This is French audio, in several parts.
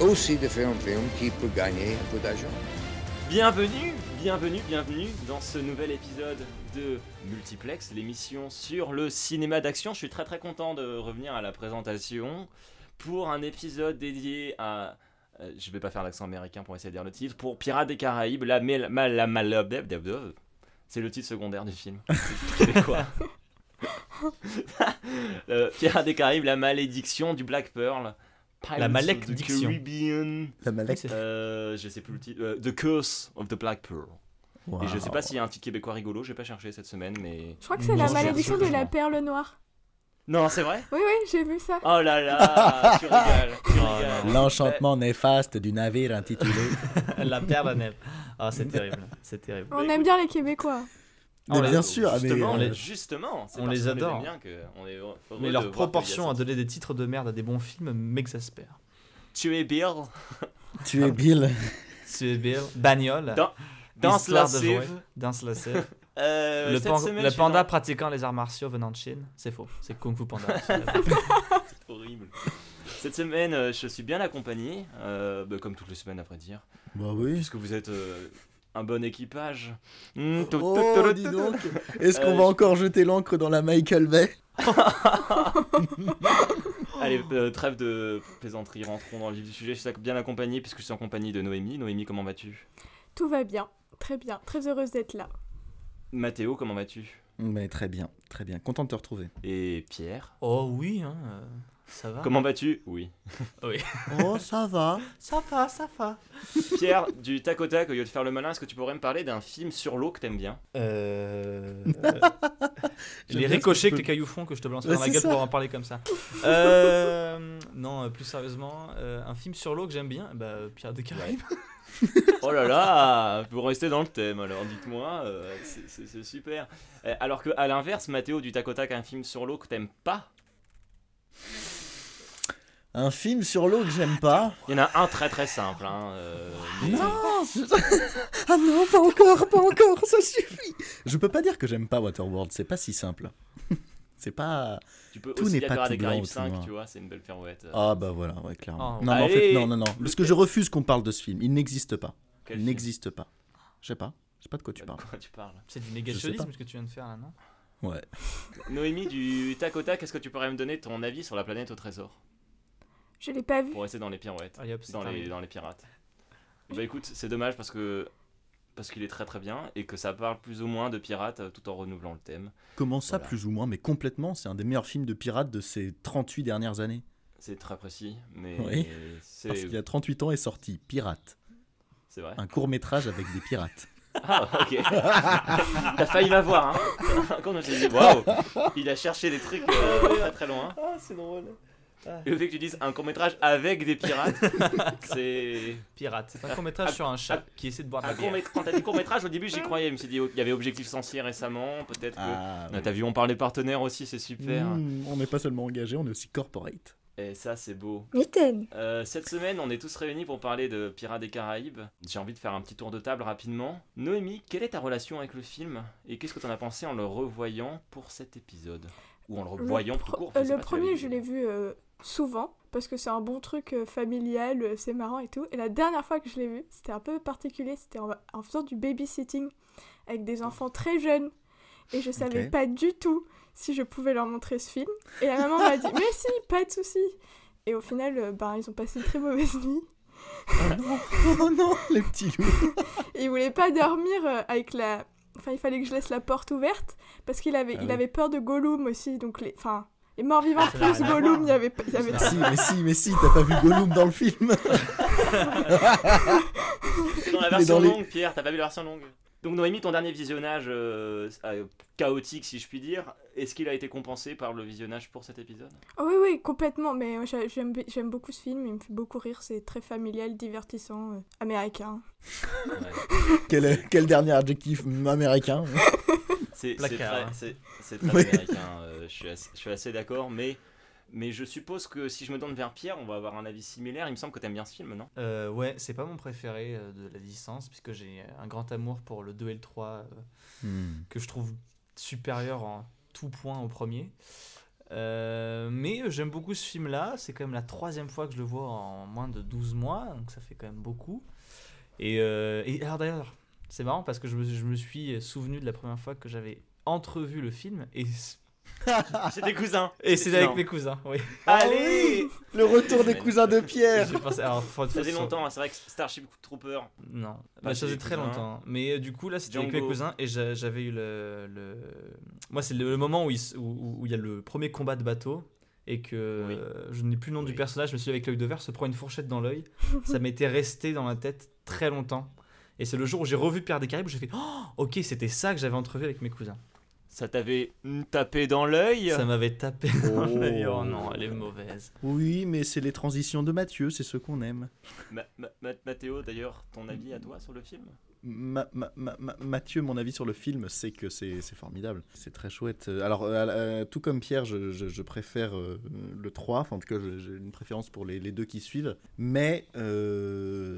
aussi de faire un film qui peut gagner un peu d'argent. Bienvenue, bienvenue, bienvenue dans ce nouvel épisode de Multiplex, l'émission sur le cinéma d'action. Je suis très très content de revenir à la présentation pour un épisode dédié à... euh, je vais pas faire l'accent américain pour essayer de dire le titre. Pour Pirates des Caraïbes, la, mel- ma- la, mal- c'est le titre secondaire du film. C'est quoi Euh, Pirates des Caraïbes, la malédiction du Black Pearl. Pirates La of the malédiction. Caribbean. La Malek. Euh, je sais plus le titre. Euh, the Curse of the Black Pearl. Et je sais pas Wow. s'il y a un titre québécois rigolo, j'ai pas cherché cette semaine, mais. Je crois que c'est la malédiction de la perle noire. Non, c'est vrai? Oui, oui, j'ai vu ça. Oh là là, tu tu rigales. L'enchantement néfaste du navire intitulé. La perle à neve. Ah, c'est terrible. C'est terrible. On aime bien les Québécois. Mais les- bien sûr, ah, mais, Justement, on les- justement, c'est on les adore. aime bien que on est heureux Mais leur proportion à donner des titres de merde à des bons films m'exaspère. Tu es Bill, Tu es Bill. Tu es Bill, Bagnole, Dans- danse jouer, danse lascive. Euh, le, pan- semaine, panda dans- pratiquant les arts martiaux venant de Chine. C'est faux, c'est Kung Fu Panda. Horrible. Cette semaine, euh, je suis bien accompagné, euh, bah, comme toutes les semaines à vrai dire, Bah oui. puisque vous êtes euh, un bon équipage. Oh, dis donc. Est-ce qu'on Euh, va encore jeter l'encre dans la Michael Bay Allez, euh, trêve de plaisanterie, rentrons dans le vif du sujet. Je suis bien accompagné puisque je suis en compagnie de Noémie. Noémie, comment vas-tu? Tout va bien. Très bien. Très heureuse d'être là. Mathéo, comment vas-tu? Mais très bien, très bien. Content de te retrouver. Et Pierre, oh oui, hein, euh, ça va. comment vas-tu? Oui. Oh, ça va. Ça va, ça va. Pierre, du tac au tac, au lieu de faire le malin, est-ce que tu pourrais me parler d'un film sur l'eau que t'aimes bien? Euh... Les ricochets que les cailloux font que je te balance dans la gueule ça. pour en parler comme ça. Euh, non, euh, plus sérieusement, euh, un film sur l'eau que j'aime bien, bah, Pirates des Caraïbes. Oh là là Pour rester dans le thème, alors dites-moi, euh, c'est- super. Euh, Alors que à l'inverse, Mathéo, du tac au tac, un film sur l'eau que t'aimes pas? Un film sur l'eau que j'aime pas. Il y en a un très très simple. Hein, euh, mais- Non Ah non, pas encore, pas encore, ça suffit Je peux pas dire que j'aime pas Waterworld, c'est pas si simple. c'est pas... Tu peux Tout aussi n'est pas tout blanc ou tout 5, noir. tu vois, c'est une belle pirouette. Ah bah voilà, ouais, clairement. Oh. non, mais en fait, non, non, non. Parce que je refuse qu'on parle de ce film. Il n'existe pas. Quel Il n'existe pas. Je sais pas. Je sais pas de quoi tu De parles. quoi tu parles C'est du négationnisme ce que tu viens de faire là, non? Ouais. Noémie, du tac au tac, est-ce que tu pourrais me donner ton avis sur la planète au trésor? Je l'ai pas vu. Pour rester dans les pirouettes, Allez hop, c'est dans les, dans les pirates. Bah écoute, c'est dommage parce que parce qu'il est très très bien et que ça parle plus ou moins de pirates euh, tout en renouvelant le thème. Comment ça, Voilà. plus ou moins Mais complètement, c'est un des meilleurs films de pirates de ces 38 dernières années. C'est très précis, mais Oui, Parce qu'il y a 38 ans est sorti Pirate, c'est vrai. un court métrage avec des pirates. Ah ok. T'as failli m'avoir, hein. Quand on s'est dit waouh, il a cherché des trucs euh, très très loin. Ah, c'est drôle. Et le fait que tu dises un court métrage avec des pirates, c'est Pirate, c'est un court métrage sur un chat qui essaie de boire de Un la court bière. Quand t'as dit court métrage, au début j'y croyais. Je me suis dit, oh, il y avait Objectif Sensier récemment, peut-être que. Ah, Ah, T'as vu, on parle des partenaires aussi, c'est super. Mmh, on n'est pas seulement engagé, on est aussi corporate. Et ça, c'est beau. Euh, cette semaine, on est tous réunis pour parler de Pirates des Caraïbes. J'ai envie de faire un petit tour de table rapidement. Noémie, quelle est ta relation avec le film Et qu'est-ce que t'en as pensé en le revoyant pour cet épisode? Ou en le revoyant le tout court euh, le premier, je l'ai vu euh, souvent parce que c'est un bon truc euh, familial, euh, c'est marrant et tout. Et la dernière fois que je l'ai vu, c'était un peu particulier. C'était en, en faisant du babysitting avec des enfants très jeunes. Et je savais pas du tout si je pouvais leur montrer ce film. Et la maman m'a dit Mais si, pas de souci. Et au final, euh, ben, ils ont passé une très mauvaise nuit. Oh non, oh non, les petits loups. Et il voulait pas dormir euh, avec la. Enfin, il fallait que je laisse la porte ouverte parce qu'il avait, Ah il avait peur de Gollum aussi. Donc les, enfin, vivants ça n'a plus Gollum, il y avait, pas- il y avait. Mais si, mais si, mais si, t'as pas vu Gollum dans le film C'est dans la version dans les- longue, Pierre, t'as pas vu la version longue? Donc Noémie, ton dernier visionnage euh, euh, chaotique, si je puis dire, est-ce qu'il a été compensé par le visionnage pour cet épisode? Oh oui, oui, complètement. Mais j'aime j'aime beaucoup ce film. Il me fait beaucoup rire. C'est très familial, divertissant, euh, américain. Quel, quel dernier adjectif américain? C'est très, hein. c'est- c'est très Ouais. américain, euh, je suis assez, je suis assez d'accord, mais, mais je suppose que si je me tourne vers Pierre, on va avoir un avis similaire. Il me semble que t'aimes bien ce film, non? Euh, ouais, c'est pas mon préféré euh, de la licence, puisque j'ai un grand amour pour le 2 et le 3, euh, Hmm. que je trouve supérieur en tout point au premier. Euh, mais j'aime beaucoup ce film-là, c'est quand même la troisième fois que je le vois en moins de 12 mois, donc ça fait quand même beaucoup. Et, euh, et alors d'ailleurs, c'est marrant parce que je me, je me suis souvenu de la première fois que j'avais entrevu le film, et, C'est tes cousins et c'est avec mes cousins, oui. Allez Le retour des cousins de Pierre pensé- alors, Ça faisait longtemps, hein, c'est vrai que Starship Trooper, Non, bah, ça faisait très cousins. longtemps. Mais euh, du coup, là, c'était avec mes cousins et j'a- j'avais eu le, le- Moi, c'est le, moment où il où- où- où il y a le premier combat de bateau et que Oui. je n'ai plus le nom du personnage, je me suis dit avec l'œil de verre, se prend une fourchette dans l'œil. ça m'était resté dans la tête très longtemps. Et c'est le jour où j'ai revu Pierre des Caraïbes où j'ai fait Oh, ok, c'était ça que j'avais entrevu avec mes cousins. ça t'avait mm, tapé dans l'œil? Ça m'avait tapé dans Oh. l'œil. Oh non, elle est mauvaise. Oui, mais c'est les transitions de Mathieu, c'est ce qu'on aime. Ma- Mathéo, d'ailleurs, ton avis à toi sur le film? Ma- ma- ma- ma- Mathieu, mon avis sur le film, c'est que c'est formidable. C'est très chouette. Alors, euh, euh, tout comme Pierre, je, préfère euh, le 3. Enfin, en tout cas, j'ai une préférence pour les, deux qui suivent. Mais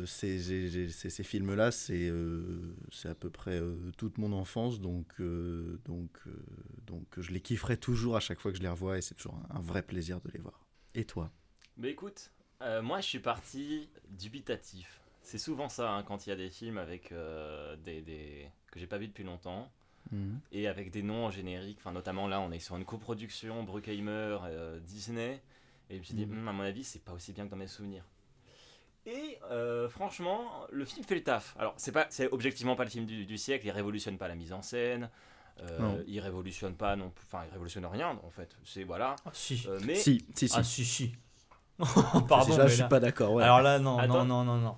ces films-là, c'est à peu près toute mon enfance. Donc, je les kifferai toujours à chaque fois que je les revois. Et c'est toujours un, vrai plaisir de les voir. Et toi? Mais écoute, euh, moi je suis parti dubitatif. C'est souvent ça hein, quand il y a des films avec euh, des, des- que j'ai pas vu depuis longtemps Mhm. et avec des noms en générique. Enfin, notamment là, on est sur une coproduction Bruckheimer euh, Disney et je me suis dit, Mhm. Hum, à mon avis, c'est pas aussi bien que dans mes souvenirs. Et euh, franchement, le film fait le taf. Alors, c'est pas, c'est objectivement pas le film du, du siècle. Il révolutionne pas la mise en scène. euh, il révolutionne pas non, enfin, il révolutionne rien en fait. C'est voilà. Ah, si. Euh, mais Si, si, si. Ah, si, si. Pardon, Déjà, mais je suis là- pas d'accord. ouais. Alors là, non, Attends. non, non, non, non.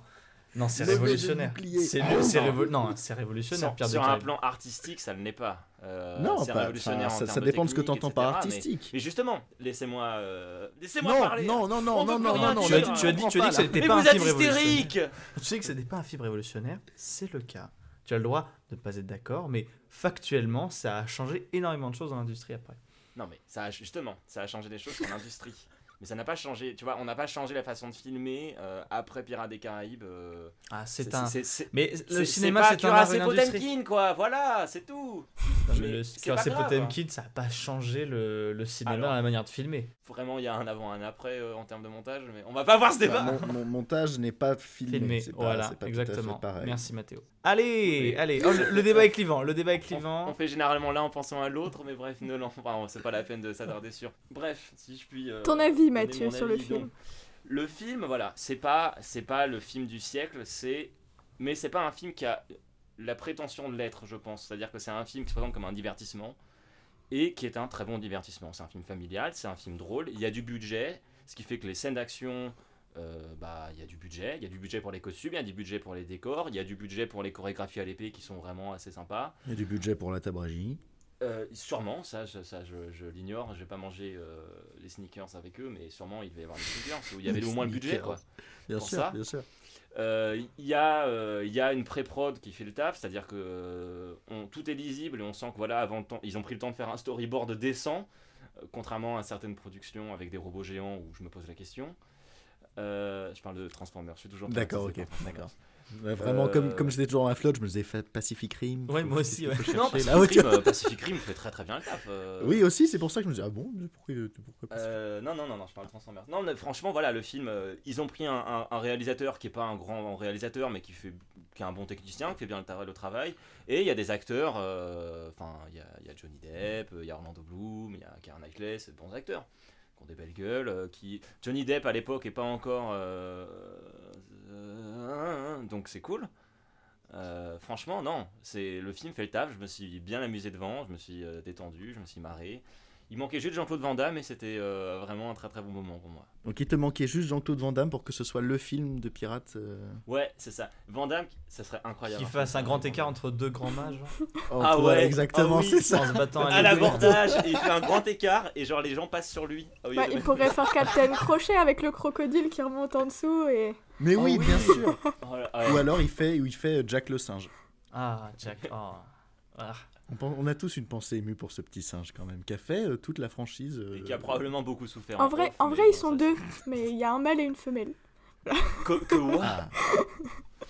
Non, c'est révolutionnaire. C'est Ah, c'est non. révo- non, c'est révolutionnaire, sur, un plan artistique, ça ne l'est pas. Euh, non, c'est pas- révolutionnaire ça, dépend de ce que tu entends par mais- artistique. Mais, justement, laissez-moi euh, laissez-moi parler. non, non, non, On non, non, non, non. Tu as dit, tu as dit, tu as dit que c'était Mais pas vous un êtes film révolutionnaire. hystérique Tu sais que c'était pas un film révolutionnaire, c'est le cas. Tu as le droit de ne pas être d'accord, mais factuellement, ça a changé énormément de choses dans l'industrie après. Non mais ça a, justement, ça a changé des choses sur l'industrie. Mais ça n'a pas changé, tu vois, on n'a pas changé la façon de filmer euh, après Pirates des Caraïbes. euh, Ah, c'est un. c'est- c'est- Mais c'est- le cinéma, c'est un industrie. Potemkin, quoi, voilà, c'est tout. Non, mais Mais le c'est. Potemkin, ça n'a pas changé le, le cinéma Alors. dans la manière de filmer. Vraiment, il y a un avant, un après euh, en termes de montage, mais on va pas voir ce débat. Bah, mon, mon montage n'est pas filmé. Filmé, c'est pas- voilà, c'est pas tout à fait exactement. pareil. Merci Mathéo. Allez, Oui. allez, oh, le, le débat est clivant, le débat est On, clivant. on fait généralement l'un en pensant à l'autre, mais bref, ne enfin, c'est pas la peine de s'attarder sur. Bref, si je puis. euh, Ton avis, Mathieu, sur le film donc. Le film, voilà, c'est pas, c'est pas le film du siècle, c'est, mais c'est pas un film qui a la prétention de l'être, je pense. C'est-à-dire que c'est un film qui se présente comme un divertissement et qui est un très bon divertissement. C'est un film familial, c'est un film drôle. Il y a du budget, ce qui fait que les scènes d'action, euh, bah, il y a du budget. Il y a du budget pour les costumes, il y a du budget pour les décors, il y a du budget pour les chorégraphies à l'épée qui sont vraiment assez sympas. Il y a du budget pour la tabragie. Euh, sûrement, ça, je, ça, je, je l'ignore. J'ai pas mangé euh, les sneakers avec eux, mais sûrement il devait y avoir des sneakers où il y avait au moins le budget, quoi. Bien Pour sûr, ça. bien sûr. Euh, Il y, a, euh, y a une pré-prod qui fait le taf, c'est-à-dire que euh, on- tout est lisible et on sent que voilà, avant temps, ils ont pris le temps de faire un storyboard décent, contrairement à certaines productions avec des robots géants où je me pose la question. Je parle de Transformers, je suis toujours D'accord, ok, d'accord. Vraiment, comme, Euh, comme j'étais toujours dans la flotte, je me disais fa- Pacific Rim. Ouais, moi aussi, ouais. chercher Non. Pacific, Rim, euh, Pacific Rim fait très très bien le taf. euh. Oui, aussi, c'est pour ça que je me disais, ah bon, pourquoi, pourquoi Pacific Euh, non, non, non, non, je parle de Transformers. Non, mais franchement, voilà, le film, euh, ils ont pris un, un- un réalisateur qui est pas un grand réalisateur, mais qui fait qui est un bon technicien, qui fait bien le, le travail. Et il y a des acteurs, euh, enfin, il y a, il y a Johnny Depp, il y a Orlando Bloom, il y a Keira Knightley, c'est de bons acteurs, des belles gueules. euh, qui... Johnny Depp à l'époque est pas encore. euh, euh, donc c'est cool. Franchement, non, c'est le film fait le taf. Je me suis bien amusé devant, je me suis détendu, je me suis marré. Il manquait juste Jean-Claude Van Damme et c'était euh, vraiment un très très bon moment pour moi. Donc il te manquait juste Jean-Claude Van Damme pour que ce soit le film de pirate. euh, Ouais, c'est ça. Van Damme, ça serait incroyable. Qui fasse un grand écart entre deux grands mages. oh, Ah ouais, exactement, ah oui. c'est ça. En se battant à l'abordage, et il fait un grand écart et genre les gens passent sur lui. Ah oui, Bah, il pourrait faire Captain Crochet avec le crocodile qui remonte en dessous et. Mais oui, oui. bien sûr. Oh là- ouais. Ou alors il fait, ou il fait Jack le singe. Ah, Jack. oh. Ah. On, a tous une pensée émue pour ce petit singe quand même, qui a fait euh, toute la franchise. euh, Et qui a probablement beaucoup souffert. En vrai, prof, en mais vrai ils sont ça, deux, mais il y a un mâle et une femelle. Que, que what? Ah.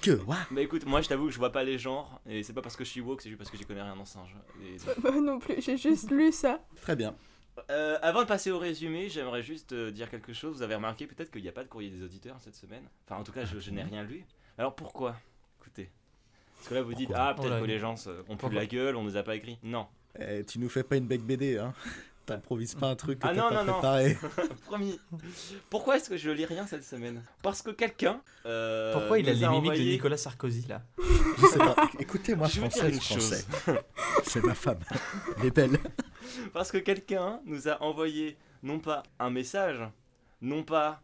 Que what? Bah écoute, moi je t'avoue que je vois pas les genres et c'est pas parce que je suis woke, c'est juste parce que j'y connais rien en singe. Et- Moi non plus, j'ai juste lu ça. Très bien. Euh, avant de passer au résumé, j'aimerais juste euh, dire quelque chose. Vous avez remarqué peut-être qu'il n'y a pas de courrier des auditeurs cette semaine. Enfin, en tout cas, je, je n'ai rien lu. Alors pourquoi? Écoutez. Parce que là, vous dites, Pourquoi ah, peut-être Oh que les gens se- ont plus Pourquoi la gueule, on nous a pas écrit. Non. Eh, tu nous fais pas une bec BD, hein T'improvises pas un truc que Ah t'as non, pas non, non. préparé. Promis. Pourquoi est-ce que je lis rien cette semaine? Parce que quelqu'un. euh, Pourquoi il a nous les mimiques de envoyé- Nicolas Sarkozy là? Je sais pas. Écoutez-moi, Je vais vous dire français, une français. chose. C'est ma femme. Elle est belle. Parce que quelqu'un nous a envoyé non pas un message, non pas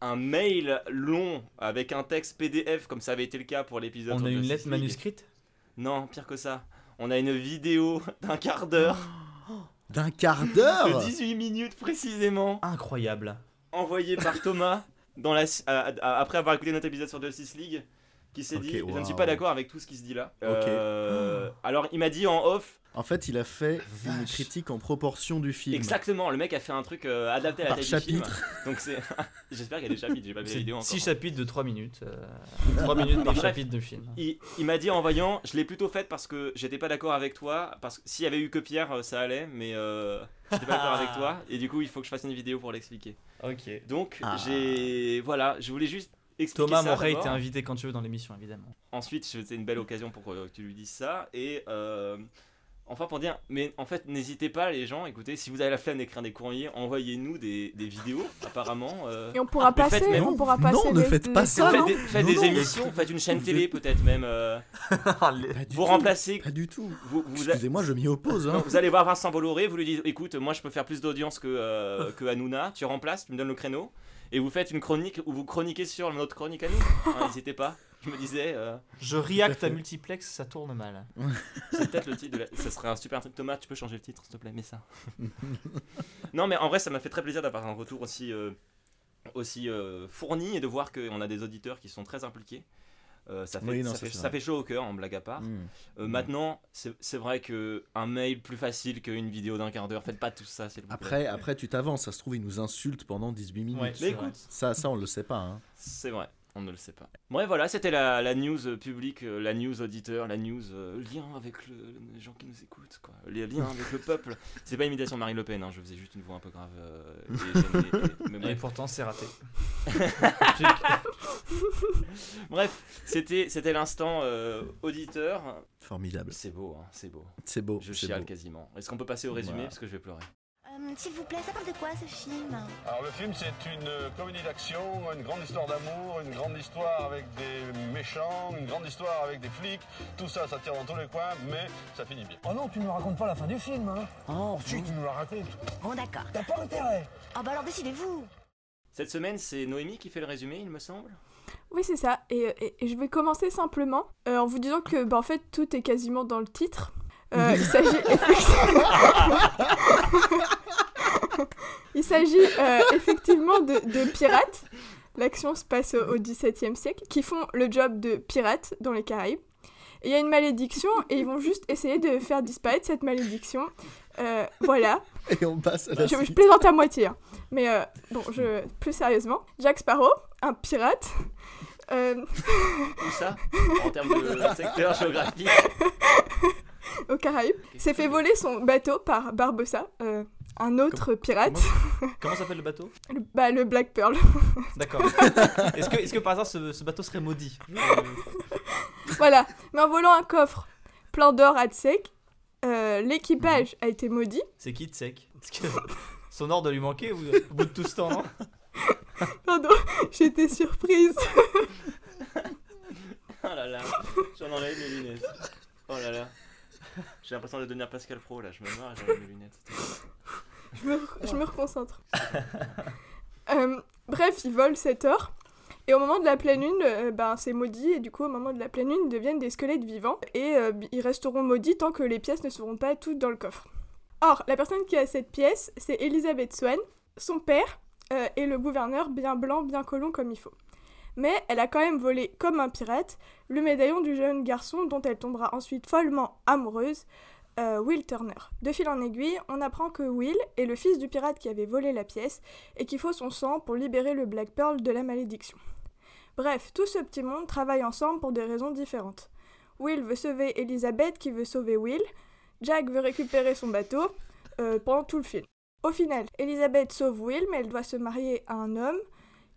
un mail long avec un texte PDF comme ça avait été le cas pour l'épisode. On a une lettre League. manuscrite? Non, pire que ça. On a une vidéo d'un quart d'heure, D'un quart de d'heure 18 minutes précisément, Incroyable. envoyée par Thomas dans la, après avoir écouté notre épisode sur Justice League, qui s'est dit Je ne suis pas d'accord avec tout ce qui se dit là. Euh, alors il m'a dit en off En fait, il a fait une critique en proportion du film. Exactement, le mec a fait un truc euh, adapté à la Par taille du film. chapitre. Donc c'est. J'espère qu'il y a des chapitres, j'ai pas vu la vidéo encore. 6 chapitres de 3 minutes. 3 minutes par bref. chapitre de film. Il, il m'a dit en voyant, je l'ai plutôt faite parce que j'étais pas d'accord avec toi, parce que s'il y avait eu que Pierre, euh, ça allait, mais euh, j'étais pas d'accord avec toi, et du coup il faut que je fasse une vidéo pour l'expliquer. Ok. Donc Ah. j'ai. Voilà, je voulais juste expliquer Thomas d'abord. t'es invité quand tu veux dans l'émission, évidemment. Ensuite, c'était une belle occasion pour que tu lui dises ça, et. euh, Enfin pour dire, mais en fait n'hésitez pas les gens, écoutez, si vous avez la flemme d'écrire des courriers, envoyez-nous des, des vidéos apparemment. euh, Et on pourra faites passer, même- on pourra Non, passer. ne les- faites pas ça, faites non des, faites Non, des non, émissions, faites une chaîne télé peut-être même. euh, Pas du vous tout. remplacez Pas du tout. vous, vous, Excusez-moi, je m'y oppose. Non, Hein. vous allez voir Vincent Bolloré, vous lui dites écoute, moi je peux faire plus d'audience que, euh, que Hanouna, tu remplaces, tu me donnes le créneau, et vous faites une chronique où vous chroniquez sur notre chronique à nous. Hein, N'hésitez pas. Je me disais, euh, Je react à multiplex, ça tourne mal. c'est peut-être le titre de la... Ça serait un super truc. Thomas, tu peux changer le titre s'il te plaît, mets ça. non, mais en vrai, ça m'a fait très plaisir d'avoir un retour aussi, euh, aussi euh, fourni et de voir qu'on a des auditeurs qui sont très impliqués. Euh, ça, fait, Oui, non, ça, ça, fait, c'est ça vrai. fait chaud au cœur, en blague à part. Hmm. Euh, Maintenant, c'est vrai que un mail plus facile qu'une vidéo d'un quart d'heure. Faites pas tout ça, s'il vous plaît. Après, après, tu t'avances. Ça se trouve, il nous insulte pendant 18 minutes. Ouais. mais écoute, Ça, ça, on le sait pas. Hein. c'est vrai, on ne le sait pas. Bref, voilà, c'était la, la news euh, publique, euh, la news auditeur, la news euh, lien avec le- les gens qui nous écoutent, quoi. Les liens avec le peuple. C'est pas une imitation de Marine Le Pen, hein, je faisais juste une voix un peu grave. euh, et et- mais Et bref. pourtant, c'est raté. Bref, c'était c'était l'instant euh, auditeur. Formidable. C'est beau, hein, c'est beau. C'est beau. Je chiale beau. quasiment. Est-ce qu'on peut passer au résumé? Voilà. parce que je vais pleurer Euh, S'il vous plaît, ça parle de quoi ce film Alors le film c'est une euh, comédie d'action, une grande histoire d'amour, une grande histoire avec des méchants, une grande histoire avec des flics, tout ça ça tire dans tous les coins mais ça finit bien. Oh non, tu nous racontes pas la fin du film, hein Oh si tu nous la racontes. Bon, d'accord. T'as pas intérêt Oh bah alors décidez-vous Cette semaine, c'est Noémie qui fait le résumé, il me semble. Oui, c'est ça. Et, et- et je vais commencer simplement euh, en vous disant que, bah, en fait, tout est quasiment dans le titre. Euh, il s'agit effectivement... il s'agit euh, effectivement de, de pirates. L'action se passe au XVIIe siècle, qui font le job de pirates dans les Caraïbes. Et il y a une malédiction, et ils vont juste essayer de faire disparaître cette malédiction. Euh, voilà. Et on passe à la Je, je plaisante à moitié. hein. Mais euh, bon, je, plus sérieusement, Jack Sparrow, un pirate. euh, Où ça? En termes de secteur géographique. aux Caraïbes, s'est fait voler son bateau par Barbossa, euh, un autre pirate, Comment s'appelle le bateau le, bah, le Black Pearl. D'accord. Est-ce que, est que par hasard ce, ce bateau serait maudit Euh, voilà, mais en volant un coffre plein d'or à sec, euh, l'équipage a été maudit. C'est qui Tsek? Son ordre lui manquait au, au bout de tout ce temps, non? Pardon, j'étais surprise. Oh là là, j'en enlève mes lunettes. Oh là là. J'ai l'impression de devenir Pascal Pro là, je me marre, j'enlève mes lunettes. Je me, je me reconcentre. Euh, bref, ils volent cette or. Et au moment de la pleine lune, euh, ben, c'est maudit. Et du coup, au moment de la pleine lune, ils deviennent des squelettes vivants. Et euh, ils resteront maudits tant que les pièces ne seront pas toutes dans le coffre. Or, la personne qui a cette pièce, c'est Elizabeth Swan. Son père euh, est le gouverneur bien blanc, bien colon comme il faut. Mais elle a quand même volé, comme un pirate, le médaillon du jeune garçon dont elle tombera ensuite follement amoureuse, euh, Will Turner. De fil en aiguille, on apprend que Will est le fils du pirate qui avait volé la pièce et qu'il faut son sang pour libérer le Black Pearl de la malédiction. Bref, tout ce petit monde travaille ensemble pour des raisons différentes. Will veut sauver Elizabeth qui veut sauver Will, Jack veut récupérer son bateau euh, pendant tout le film. Au final, Elizabeth sauve Will, mais elle doit se marier à un homme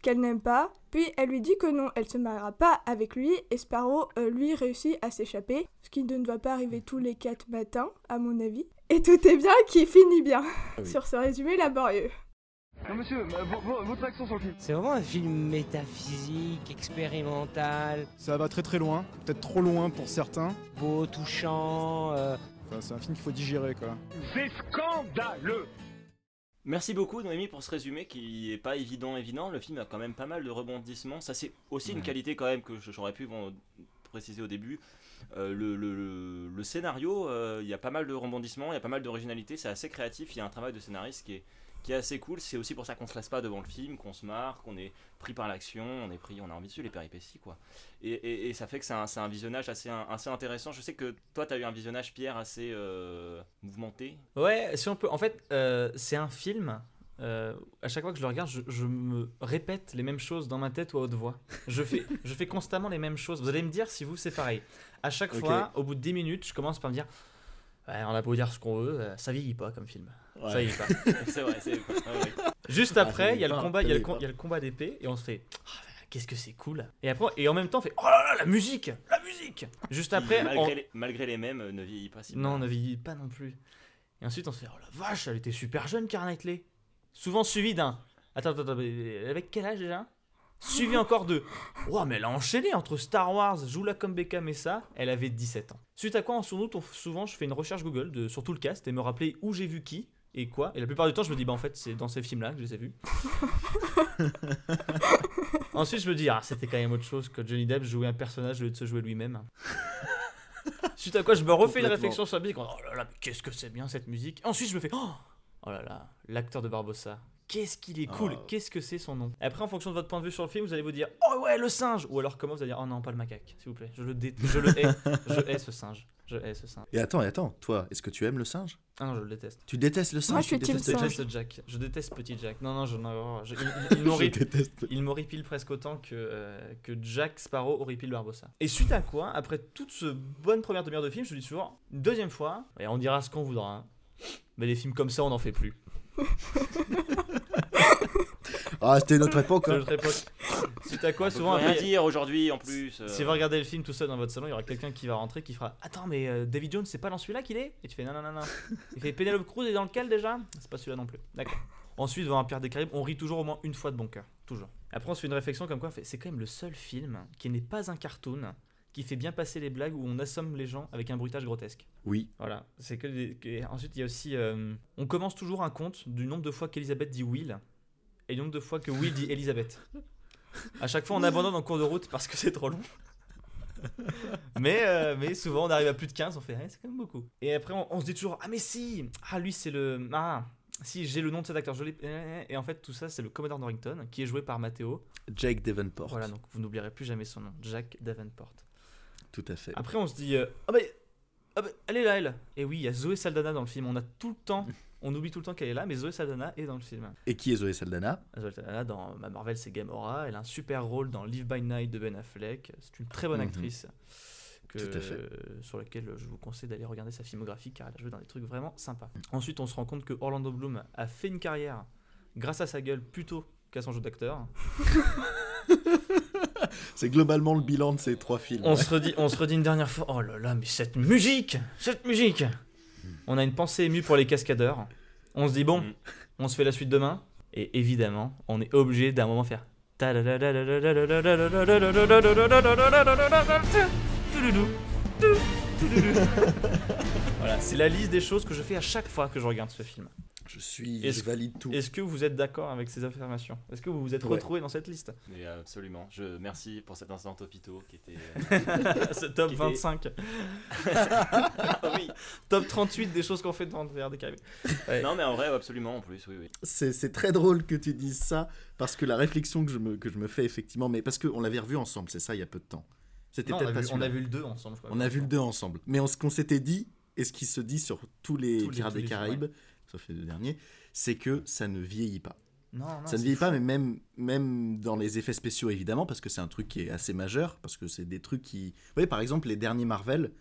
qu'elle n'aime pas, puis elle lui dit que non, elle se mariera pas avec lui, et Sparrow, euh, lui, réussit à s'échapper, ce qui ne doit pas arriver tous les quatre matins, à mon avis. Et tout est bien qui finit bien, oui. sur ce résumé laborieux. Non, monsieur, vo- vo- votre action sur le film. C'est vraiment un film métaphysique, expérimental, Ça va très très loin, peut-être trop loin pour certains. beau, touchant. euh, Enfin, c'est un film qu'il faut digérer quoi. C'est scandaleux Merci beaucoup Noémie pour ce résumé qui est pas évident évident. Le film a quand même pas mal de rebondissements. Ça c'est aussi une qualité quand même que j'aurais pu bon, préciser au début. Euh, le, le- le- le scénario, euh, il y a pas mal de rebondissements, il y a pas mal d'originalité, c'est assez créatif. Il y a un travail de scénariste qui est, qui est assez cool. C'est aussi pour ça qu'on se laisse pas devant le film, qu'on se marre, qu'on est pris par l'action, on est pris, on a envie de suivre les péripéties quoi. Et, et- et ça fait que c'est un, visionnage assez, assez intéressant. Je sais que toi tu as eu un visionnage Pierre assez euh, mouvementé. Ouais, si on peut. En fait, euh, c'est un film. euh, à chaque fois que je le regarde, je, je me répète les mêmes choses dans ma tête ou à haute voix. Je fais, je fais constamment les mêmes choses. Vous allez me dire si vous c'est pareil. À chaque fois, au bout de 10 minutes, je commence par me dire Ouais, on a beau dire ce qu'on veut, euh, ça vieillit pas comme film. Ça vieillit pas. c'est vrai, c'est. ouais. Juste Ah, après, il y a le combat, d'épée et on se fait Ah, qu'est-ce que c'est cool. Et après, et en même temps, on fait oh là là, la musique, la musique. Juste après, malgré, on- les, malgré les mêmes, euh, ne vieillit pas si non, ne vieillit pas non plus. Et ensuite, on se fait oh la vache, elle était super jeune, Karen Knightley. Souvent suivi d'un attends, attends, attends, avec quel âge déjà? Suivi encore de Oh, mais elle a enchaîné entre Star Wars, Joue-la comme Beckham et ça, elle avait 17 ans. Suite à quoi, en sous souvent, je fais une recherche Google de, sur tout le cast et me rappeler où j'ai vu qui et quoi. Et la plupart du temps, je me dis Bah, en fait, c'est dans ces films-là que je les ai vus. Ensuite, je me dis Ah, c'était quand même autre chose que Johnny Depp jouer un personnage au lieu de se jouer lui-même. Suite à quoi, je me refais une réflexion sur la musique. Oh là là, mais qu'est-ce que c'est bien cette musique. Ensuite, je me fais Oh, oh là là, l'acteur de Barbossa. Qu'est-ce qu'il est cool. Oh. Qu'est-ce que c'est son nom. Après, en fonction de votre point de vue sur le film, vous allez vous dire Oh ouais, le singe. Ou alors, comment vous allez dire Oh non, pas le macaque, s'il vous plaît. Je le, dé- je le hais. je hais ce singe. Je hais ce singe. Et attends, et attends, toi, est-ce que tu aimes le singe? Ah non, je le déteste. Tu détestes le singe? Moi, je tu détestes Je singe. déteste Jack. Je déteste Petit Jack. Non, non, je, non, je- il, il- m'horripile- déteste. il m'horripile presque autant que, euh, que Jack Sparrow horripile Barbossa. Et suite à quoi, après toute ce bonne première demi-heure de film, je dis toujours, une deuxième fois, et on dira ce qu'on voudra, hein, mais des films comme ça, on n'en fait plus. Ah, c'était notre époque. C'est hein. notre époque. Suite à quoi, On souvent, rien après, dire aujourd'hui en plus. euh, si vous regardez le film tout seul dans votre salon, il y aura quelqu'un qui va rentrer qui fera Attends, mais euh, David Jones, c'est pas dans celui-là qu'il est? Et tu fais Non, non, non, non. Il fait Penelope Cruz est dans lequel déjà? C'est pas celui-là non plus. D'accord. Ensuite, devant un Pierre des Caraïbes, on rit toujours au moins une fois de bon cœur. Toujours. Après, on se fait une réflexion comme quoi c'est quand même le seul film qui n'est pas un cartoon qui fait bien passer les blagues où on assomme les gens avec un bruitage grotesque. Oui. Voilà. C'est que, des- Ensuite, il y a aussi. euh, on commence toujours un compte du nombre de fois qu'Elisabeth dit Will et le nombre de fois que Will dit Elisabeth. À chaque fois, on abandonne en cours de route parce que c'est trop long. mais, euh, mais souvent, on arrive à plus de 15, on fait, Eh, c'est quand même beaucoup. Et après, on, on se dit toujours, ah, mais si Ah, lui, c'est le. Ah, si, j'ai le nom de cet acteur. Je l'ai- Et en fait, tout ça, c'est le Commodore Norrington qui est joué par Matteo. Jake Davenport. Voilà, donc vous n'oublierez plus jamais son nom, Jack Davenport. Tout à fait. Après, on se dit, euh, ah, bah, ah bah, elle est là, elle. Et oui, il y a Zoé Saldana dans le film. On a tout le temps. On oublie tout le temps qu'elle est là, mais Zoé Saldana est dans le film. Et qui est Zoé Saldana? Zoé Saldana dans ma Marvel, c'est Gamora. Elle a un super rôle dans Live by Night de Ben Affleck. C'est une très bonne Mhm. actrice. Que, Tout à fait. Sur laquelle je vous conseille d'aller regarder sa filmographie car elle a joué dans des trucs vraiment sympas. Ensuite, on se rend compte que Orlando Bloom a fait une carrière grâce à sa gueule plutôt qu'à son jeu d'acteur. C'est globalement le bilan de ces trois films. On, se redit, on se redit une dernière fois Oh là là, mais cette musique Cette musique On a une pensée émue pour les cascadeurs. On se dit Bon, Mm. on se fait la suite demain. Et évidemment, on est obligé d'un moment faire. Voilà, c'est la liste des choses que je fais à chaque fois que je regarde ce film. Je suis, Est-ce- je valide tout. Est-ce que vous êtes d'accord avec ces affirmations? Est-ce que vous vous êtes Ouais. retrouvé dans cette liste? Mais euh, absolument. Je merci pour cet instant topito qui était. euh, Ce top qui était- 25. Ah oui. Top 38 des choses qu'on fait devant Pirates des Caraïbes. Ouais. Non mais en vrai absolument en plus oui oui. C'est c'est très drôle que tu dises ça, parce que la réflexion que je me, que je me fais effectivement, mais parce qu'on l'avait revu ensemble, c'est ça, il y a peu de temps. C'était Non, on, peut-être a pas vu, on a vu le 2 ensemble, je crois. On a vu le 2 ensemble. Mais on- ce qu'on s'était dit, et ce qui se dit sur tous les Tous les- Pirates tous des les Caraïbes, sauf les deux derniers, c'est que ça ne vieillit pas. Non, non, ça ne vieillit pas, mais même, même dans les effets spéciaux, évidemment, parce que c'est un truc qui est assez majeur, parce que c'est des trucs qui... Vous voyez, par exemple, les derniers Marvel...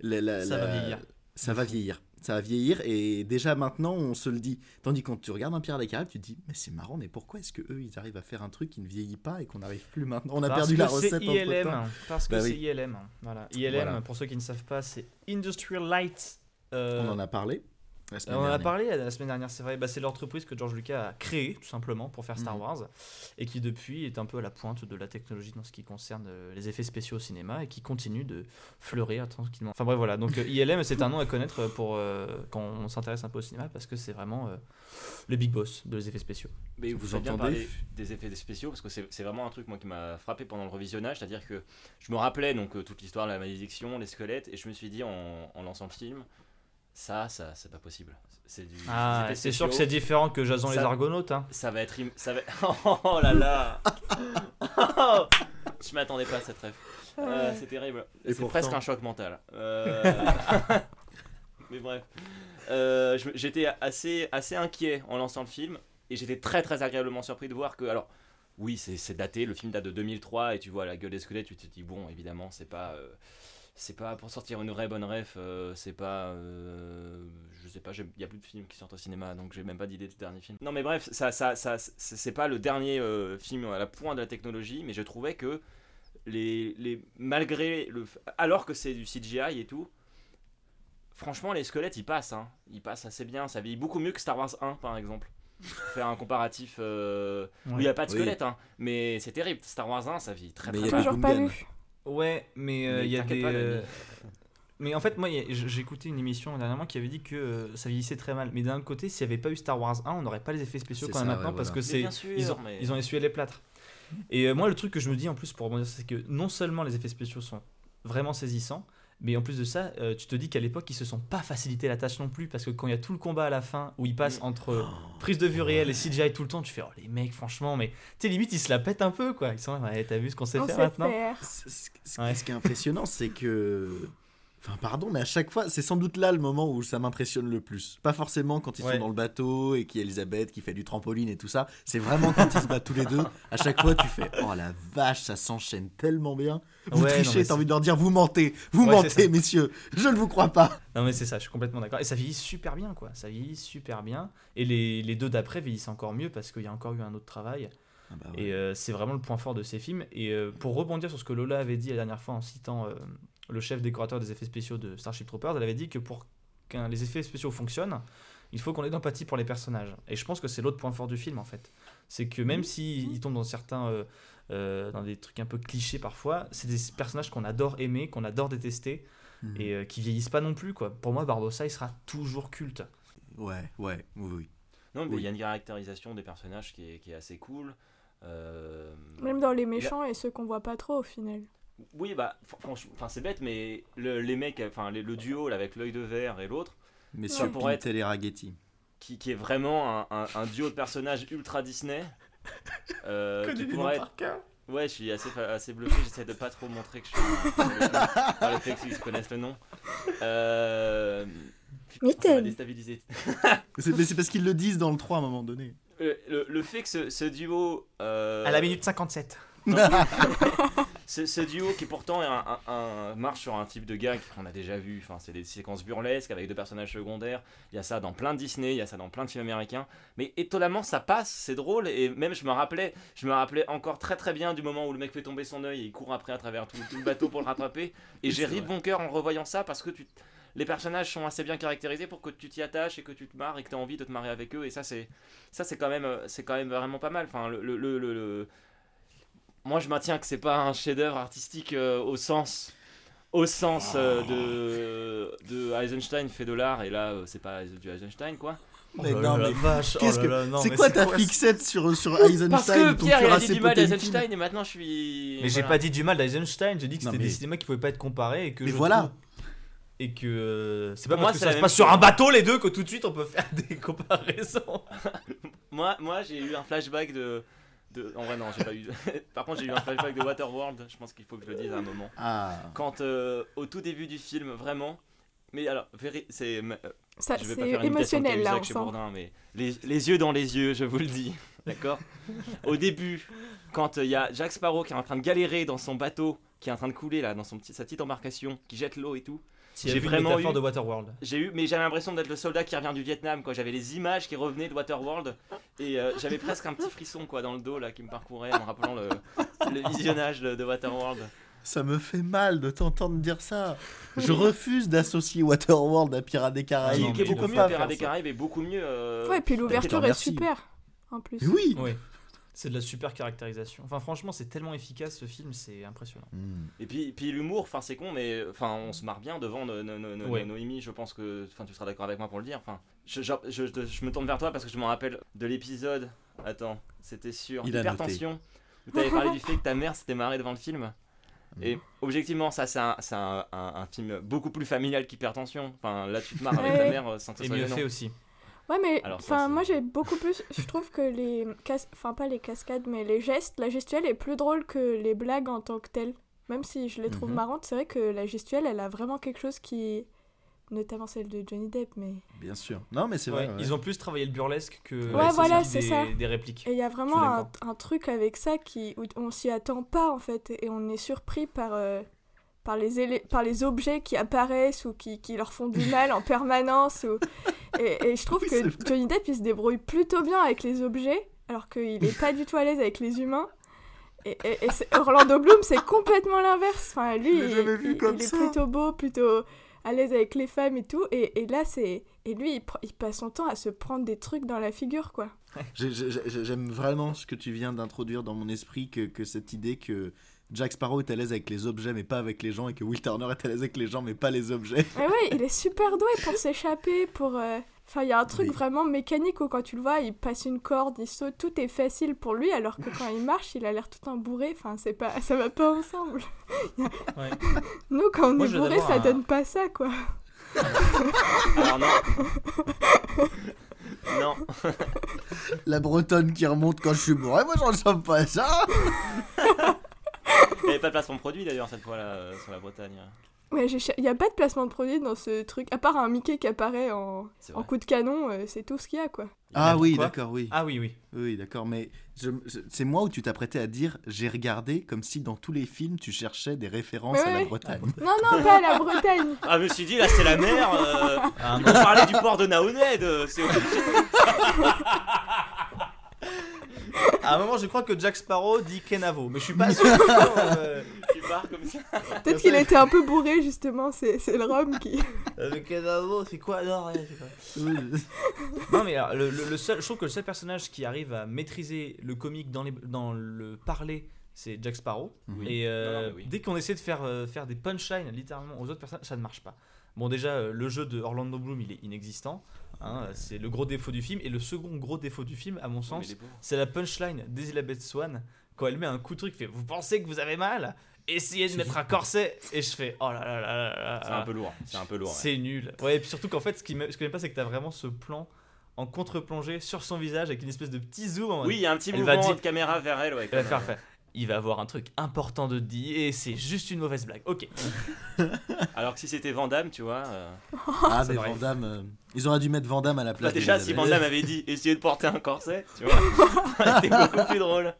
la- la- Ça va vieillir. Ça va vieillir. Ça va vieillir, et déjà maintenant, on se le dit. Tandis que quand tu regardes un Pirate des Caraïbes, tu te dis, mais c'est marrant, mais pourquoi est-ce que eux ils arrivent à faire un truc qui ne vieillit pas et qu'on n'arrive plus maintenant? On a Parce perdu la recette ILM, entre-temps. Parce que Bah c'est oui. ILM. Voilà. ILM, Voilà. pour ceux qui ne savent pas, c'est Industrial Light. euh, On en a parlé. La semaine on en a parlé la semaine dernière, c'est vrai. Bah, c'est l'entreprise que George Lucas a créée, tout simplement, pour faire Star Mhm. Wars. Et qui, depuis, est un peu à la pointe de la technologie dans ce qui concerne euh, les effets spéciaux au cinéma. Et qui continue de fleurir tranquillement. Enfin, bref, voilà. Donc, euh, ILM, c'est un nom à connaître pour euh, quand on s'intéresse un peu au cinéma. Parce que c'est vraiment euh, le big boss de les effets spéciaux. Mais Vous entendez parler des effets spéciaux parce que c'est vraiment un truc moi qui m'a frappé pendant le revisionnage, c'est-à-dire que je me rappelais donc euh, toute l'histoire de la malédiction, les squelettes, et je me suis dit en, en lançant le film, ça, ça, c'est pas possible. C'est du. Ah, c'est sûr que c'est différent que Jason les Ça- Argonautes. Hein. Ça va être. Ça va... Oh là là Je m'attendais pas à cette rêve. Euh, c'est terrible. C'est pourtant- presque un choc mental. Euh, Mais bref. Euh, j'étais assez, assez inquiet en lançant le film et j'étais très très agréablement surpris de voir que. Alors, oui, c'est c'est daté, le film date de 2003 et tu vois la gueule des squelettes, tu te dis, bon, évidemment, c'est pas. C'est pas pour sortir une vraie bonne ref, euh, c'est pas. euh, je sais pas, il y a plus de films qui sortent au cinéma donc j'ai même pas d'idée du dernier film. Non, mais bref, ça, ça, ça, c'est pas le dernier euh, film à la pointe de la technologie, mais je trouvais que les, les malgré le alors que c'est du CGI et tout franchement les squelettes ils passent hein. ils passent assez bien ça vieillit beaucoup mieux que Star Wars 1 par exemple faire un comparatif euh, où il n'y a pas de Oui. squelette hein. mais c'est terrible Star Wars 1 ça vieillit très Mais très il y a mal Toujours pas vu. Ouais, mais euh, Mais il y a des. pas, euh, Mais en fait, moi, j'ai écouté une émission dernièrement qui avait dit que euh, ça vieillissait très mal. Mais d'un côté, s'il n'y avait pas eu Star Wars 1, on n'aurait pas les effets spéciaux a ça, maintenant ouais, parce voilà. que c'est ils ont mais- ils ont essuyé les plâtres. Et euh, moi, le truc que je me dis en plus pour rebondir, c'est que non seulement les effets spéciaux sont vraiment saisissants, mais en plus de ça, euh, tu te dis qu'à l'époque, ils se sont pas facilité la tâche non plus parce que quand il y a tout le combat à la fin où ils passent Mm. entre euh, prise de vue réelle et CGI tout le temps, tu fais oh les mecs, franchement, mais tu sais limite ils se la pètent un peu quoi. Ils sont ouais, t'as vu ce qu'on sait On faire sait maintenant faire. Ce- ce- ce- Ouais. Ce qui est impressionnant, c'est que. Enfin, pardon, mais à chaque fois, c'est sans doute là le moment où ça m'impressionne le plus. Pas forcément quand ils Ouais. sont dans le bateau et qu'il y a Elisabeth qui fait du trampoline et tout ça. C'est vraiment quand ils se battent tous les deux. À chaque fois, tu fais Oh la vache, ça s'enchaîne tellement bien. Vous Ouais, trichez, t'as envie de leur dire Vous mentez, vous Ouais, mentez, messieurs. Je ne vous crois pas. Non mais c'est ça, je suis complètement d'accord. Et ça vieillit super bien quoi, ça vieillit super bien. Et les, les deux d'après vieillissent encore mieux parce qu'il y a encore eu un autre travail. Et euh, c'est vraiment le point fort de ces films. Et euh, pour rebondir sur ce que Lola avait dit la dernière fois en citant euh, le chef décorateur des effets spéciaux de Starship Troopers, elle avait dit que pour que les effets spéciaux fonctionnent, il faut qu'on ait d'empathie pour les personnages. Et je pense que c'est l'autre point fort du film en fait. C'est que même s'ils tombent dans certains... euh, euh, dans des trucs un peu clichés parfois, c'est des personnages qu'on adore aimer, qu'on adore détester, Mhm. et euh, qui vieillissent pas non plus quoi. Pour moi, Barbossa, il sera toujours culte. Ouais, ouais, oui, oui. non mais il Oui. y a une caractérisation des personnages qui est, qui est assez cool Euh, Même dans les a- méchants et ceux qu'on voit pas trop au final. Oui, bah, fr- franchement, enfin, c'est bête, mais le- les mecs, enfin, les- le duo là, avec l'œil de verre et l'autre, Messieurs pourrait Pintel et Raghetti. qui, qui est vraiment un, un- un duo de personnages ultra Disney. euh, qui pourrait être- Ouais, je suis assez, assez bluffé, j'essaie de pas trop montrer que je suis. par le fait qu'ils connaissent le nom. Euh. putain, Mitaine. ça m'a déstabilisé. C'est- Mais c'est parce qu'ils le disent dans le 3 à un moment donné. Le, le- le fait que ce, ce duo. euh, À la minute 57. ce, ce duo qui pourtant est un, un- un- marche sur un type de gag qu'on a déjà vu. Enfin, c'est des séquences burlesques avec deux personnages secondaires. Il y a ça dans plein de Disney, il y a ça dans plein de films américains. Mais étonnamment, ça passe, c'est drôle. Et même, je me rappelais, je me rappelais encore très très bien du moment où le mec fait tomber son œil et il court après à travers tout, tout le bateau pour le rattraper. Et j'ai ri de bon cœur en revoyant ça parce que tu, les personnages sont assez bien caractérisés pour que tu t'y attaches et que tu te marres et que tu as envie de te marrer avec eux. Et ça, c'est ça c'est quand même euh, c'est quand même vraiment pas mal. Enfin, le, le- le- le- moi je maintiens que c'est pas un chef-d'œuvre artistique euh, au sens au sens euh, de de Eisenstein fait de l'art et là euh, c'est pas du Eisenstein quoi Mais Oh non, mais vache, oh que- c'est mais quoi c'est ta quoi fixette sur, sur Parce Eisenstein que ton Pierre il a dit du mal d'Eisenstein et maintenant je suis. Mais j'ai pas dit du mal d'Eisenstein, j'ai dit que c'était mais- des cinémas qui pouvaient pas être comparés et que Mais je voilà. trouve- et que c'est pas moi, parce que ça se passe sur un bateau les deux que tout de suite on peut faire des comparaisons. Moi, moi j'ai eu un flashback de. De... En vrai, non, j'ai pas eu. Par contre, j'ai eu un flashback de Waterworld. Je pense qu'il faut que je le dise à un moment. Ah. Quand euh, au tout début du film, vraiment. Mais alors, c'est. euh, Ça, je vais c'est pas faire une imitation de émotionnel, là, on sent. Bourdin, mais les, les yeux dans les yeux, je vous le dis. D'accord? Au début, quand il y a Jack Sparrow qui est en train de galérer dans son bateau, qui est en train de couler là, dans son petit, sa petite embarcation, qui jette l'eau et tout. J'ai vraiment eu- de Waterworld. J'ai eu, mais j'avais l'impression d'être le soldat qui revient du Vietnam, quoi. J'avais les images qui revenaient de Waterworld et euh, j'avais presque un petit frisson, quoi, dans le dos là, qui me parcourait en me rappelant le, le visionnage de, de Waterworld. Ça me fait mal de t'entendre dire ça. Je refuse d'associer Waterworld à Pirates des Caraïbes. qui est Je beaucoup mieux, Pirates des. Caraïbes est beaucoup mieux. euh, Ouais, et puis l'ouverture est super. En plus. Mais Oui. Oui. C'est de la super caractérisation. Enfin franchement c'est tellement efficace ce film, c'est impressionnant. Hmm. Et puis, puis l'humour, enfin c'est con, mais enfin on se marre bien devant no- no- no- no- Ouais. Noémie. Je pense que, enfin tu seras d'accord avec moi pour le dire. Enfin, je, je, je- je me tourne vers toi parce que je me rappelle de l'épisode. Attends, c'était sur Il hypertension où tu avais parlé du fait que ta mère s'était marrée devant le film. Et Hmm. objectivement, ça c'est un, c'est un, un- un film beaucoup plus familial qu'hypertension. Enfin là tu te marres avec ta mère euh, sans que ça Et soit mieux gênant. fait aussi. Ouais, mais enfin, moi j'ai beaucoup plus. Je trouve que les. cas- Enfin, pas les cascades, mais les gestes, la gestuelle est plus drôle que les blagues en tant que telles. Même si je les trouve Mhm. marrantes, c'est vrai que la gestuelle, elle a vraiment quelque chose qui. Notamment celle de Johnny Depp, mais. Bien sûr. Non, mais c'est Ouais, vrai. ouais. Ils ont plus travaillé le burlesque que Ouais, voilà, c'est des, ça. des répliques. Et il y a vraiment un, truc avec ça qui, où on s'y attend pas en fait, et on est surpris par, euh, par, les, par les objets qui apparaissent ou qui, qui leur font du mal en permanence. ou- Et, et je trouve Oui, que. Johnny Depp il se débrouille plutôt bien avec les objets, alors qu'il est pas du tout à l'aise avec les humains. Et, et- et c'est- Orlando Bloom, c'est complètement l'inverse. Enfin, lui, Je l'ai il, jamais vu il- comme il est plutôt beau, plutôt à l'aise avec les femmes et tout. Et, et là, c'est. Et lui, il, pr- il passe son temps à se prendre des trucs dans la figure, quoi. J'ai- j'ai- j'ai- J'aime vraiment ce que tu viens d'introduire dans mon esprit, que, que cette idée que Jack Sparrow est à l'aise avec les objets mais pas avec les gens, et que Will Turner est à l'aise avec les gens mais pas les objets. Mais ouais, il est super doué pour s'échapper, pour... euh, Enfin, il y a un truc Oui. vraiment mécanique où quand tu le vois, il passe une corde, il saute, tout est facile pour lui, alors que quand il marche, il a l'air tout embourré. Enfin, c'est pas... ça va pas ensemble. Ouais. Nous, quand on Moi, est bourré, ça un- donne pas ça, quoi. Alors non. non. La bretonne qui remonte quand je suis bourré, moi j'en sens pas ça Il n'y avait pas de placement de produit d'ailleurs cette fois là euh, sur la Bretagne. Mais il y a pas de placement de produit dans ce truc, à part un Mickey qui apparaît en, coup de canon, euh, c'est tout ce qu'il y a, quoi. Ah oui, d'accord, oui. Ah oui, oui. Oui, d'accord, mais je- je- c'est moi où tu t'apprêtais à dire j'ai regardé comme si dans tous les films tu cherchais des références à la. Bretagne. Non, non, pas à la Bretagne. Ah, je me suis dit là c'est la mer. euh, Ah, on parlait du port de Naoned, c'est obligé. À un moment, je crois que Jack Sparrow dit Kenavo, mais je suis pas sûr. euh, Tu pars comme ça. Peut-être qu'il était un peu bourré, justement, c'est c'est le rhum qui... euh, Kenavo, c'est quoi Non, rien. Non, mais alors, le, le- le seul, je trouve que le seul personnage qui arrive à maîtriser le comique dans, les, dans le parler, c'est Jack Sparrow. Oui. Et euh, Non, non, mais oui. dès qu'on essaie de faire, euh, faire des punchlines littéralement aux autres personnages, ça ne marche pas. Bon, déjà, euh, le jeu de Orlando Bloom, il est inexistant. hein, c'est le gros défaut du film. Et le second gros défaut du film, à mon sens, c'est la punchline d'Elizabeth Swan. Quand elle met un coup de truc, fait Vous pensez que vous avez mal? Essayez de mettre un corset. Et je fais Oh là là là là là. C'est un peu lourd. C'est un peu lourd. ouais. C'est nul. Ouais, et puis surtout qu'en fait, ce, qui ce que j'aime pas, c'est que t'as vraiment ce plan en contre-plongée sur son visage avec une espèce de petit zoom. en Oui, il y a un petit Elle va mouvement dire- de caméra vers elle. Ouais, Elle va comme, faire, faire. Il va avoir un truc important de dit et c'est juste une mauvaise blague. Ok. Alors que si c'était Vandame, tu vois. euh, Ah, mais m'arrive. Vandame, euh, ils auraient dû mettre Vandame à la Bah place. déjà, si d'Elisabeth. Vandame avait dit essayez de porter un corset, tu vois, c'était beaucoup plus drôle.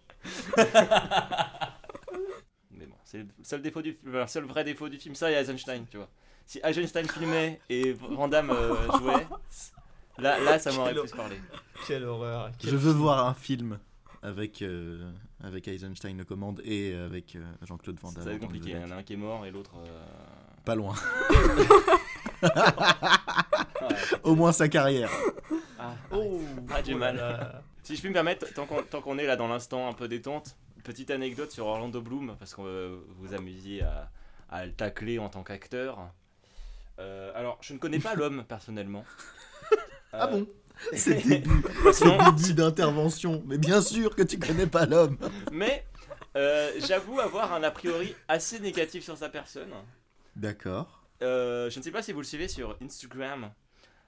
Mais bon, c'est le seul défaut du le seul vrai défaut du film, ça et Eisenstein, tu vois. Si Eisenstein filmait et Vandame euh, jouait, là, là ça m'aurait Quel plus parlé. Quelle horreur. Je veux voir un film avec, euh, avec Eisenstein le commande et avec euh, Jean-Claude Van Ça Damme. va être compliqué, il y en a un qui est mort et l'autre. euh, Pas loin. ouais. Au moins sa carrière. Ah, Oh, Ah, j'ai mal. Si je puis me permettre, tant qu'on tant qu'on est là dans l'instant un peu détente, petite anecdote sur Orlando Bloom, parce que euh, vous vous amusiez à, à le tacler en tant qu'acteur. Euh, alors, je ne connais pas l'homme personnellement. Ah bon? Ces débuts, Sinon- débuts d'intervention. Mais bien sûr que tu connais pas l'homme. Mais euh, j'avoue avoir un a priori assez négatif sur sa personne. D'accord. Euh, je ne sais pas si vous le suivez sur Instagram.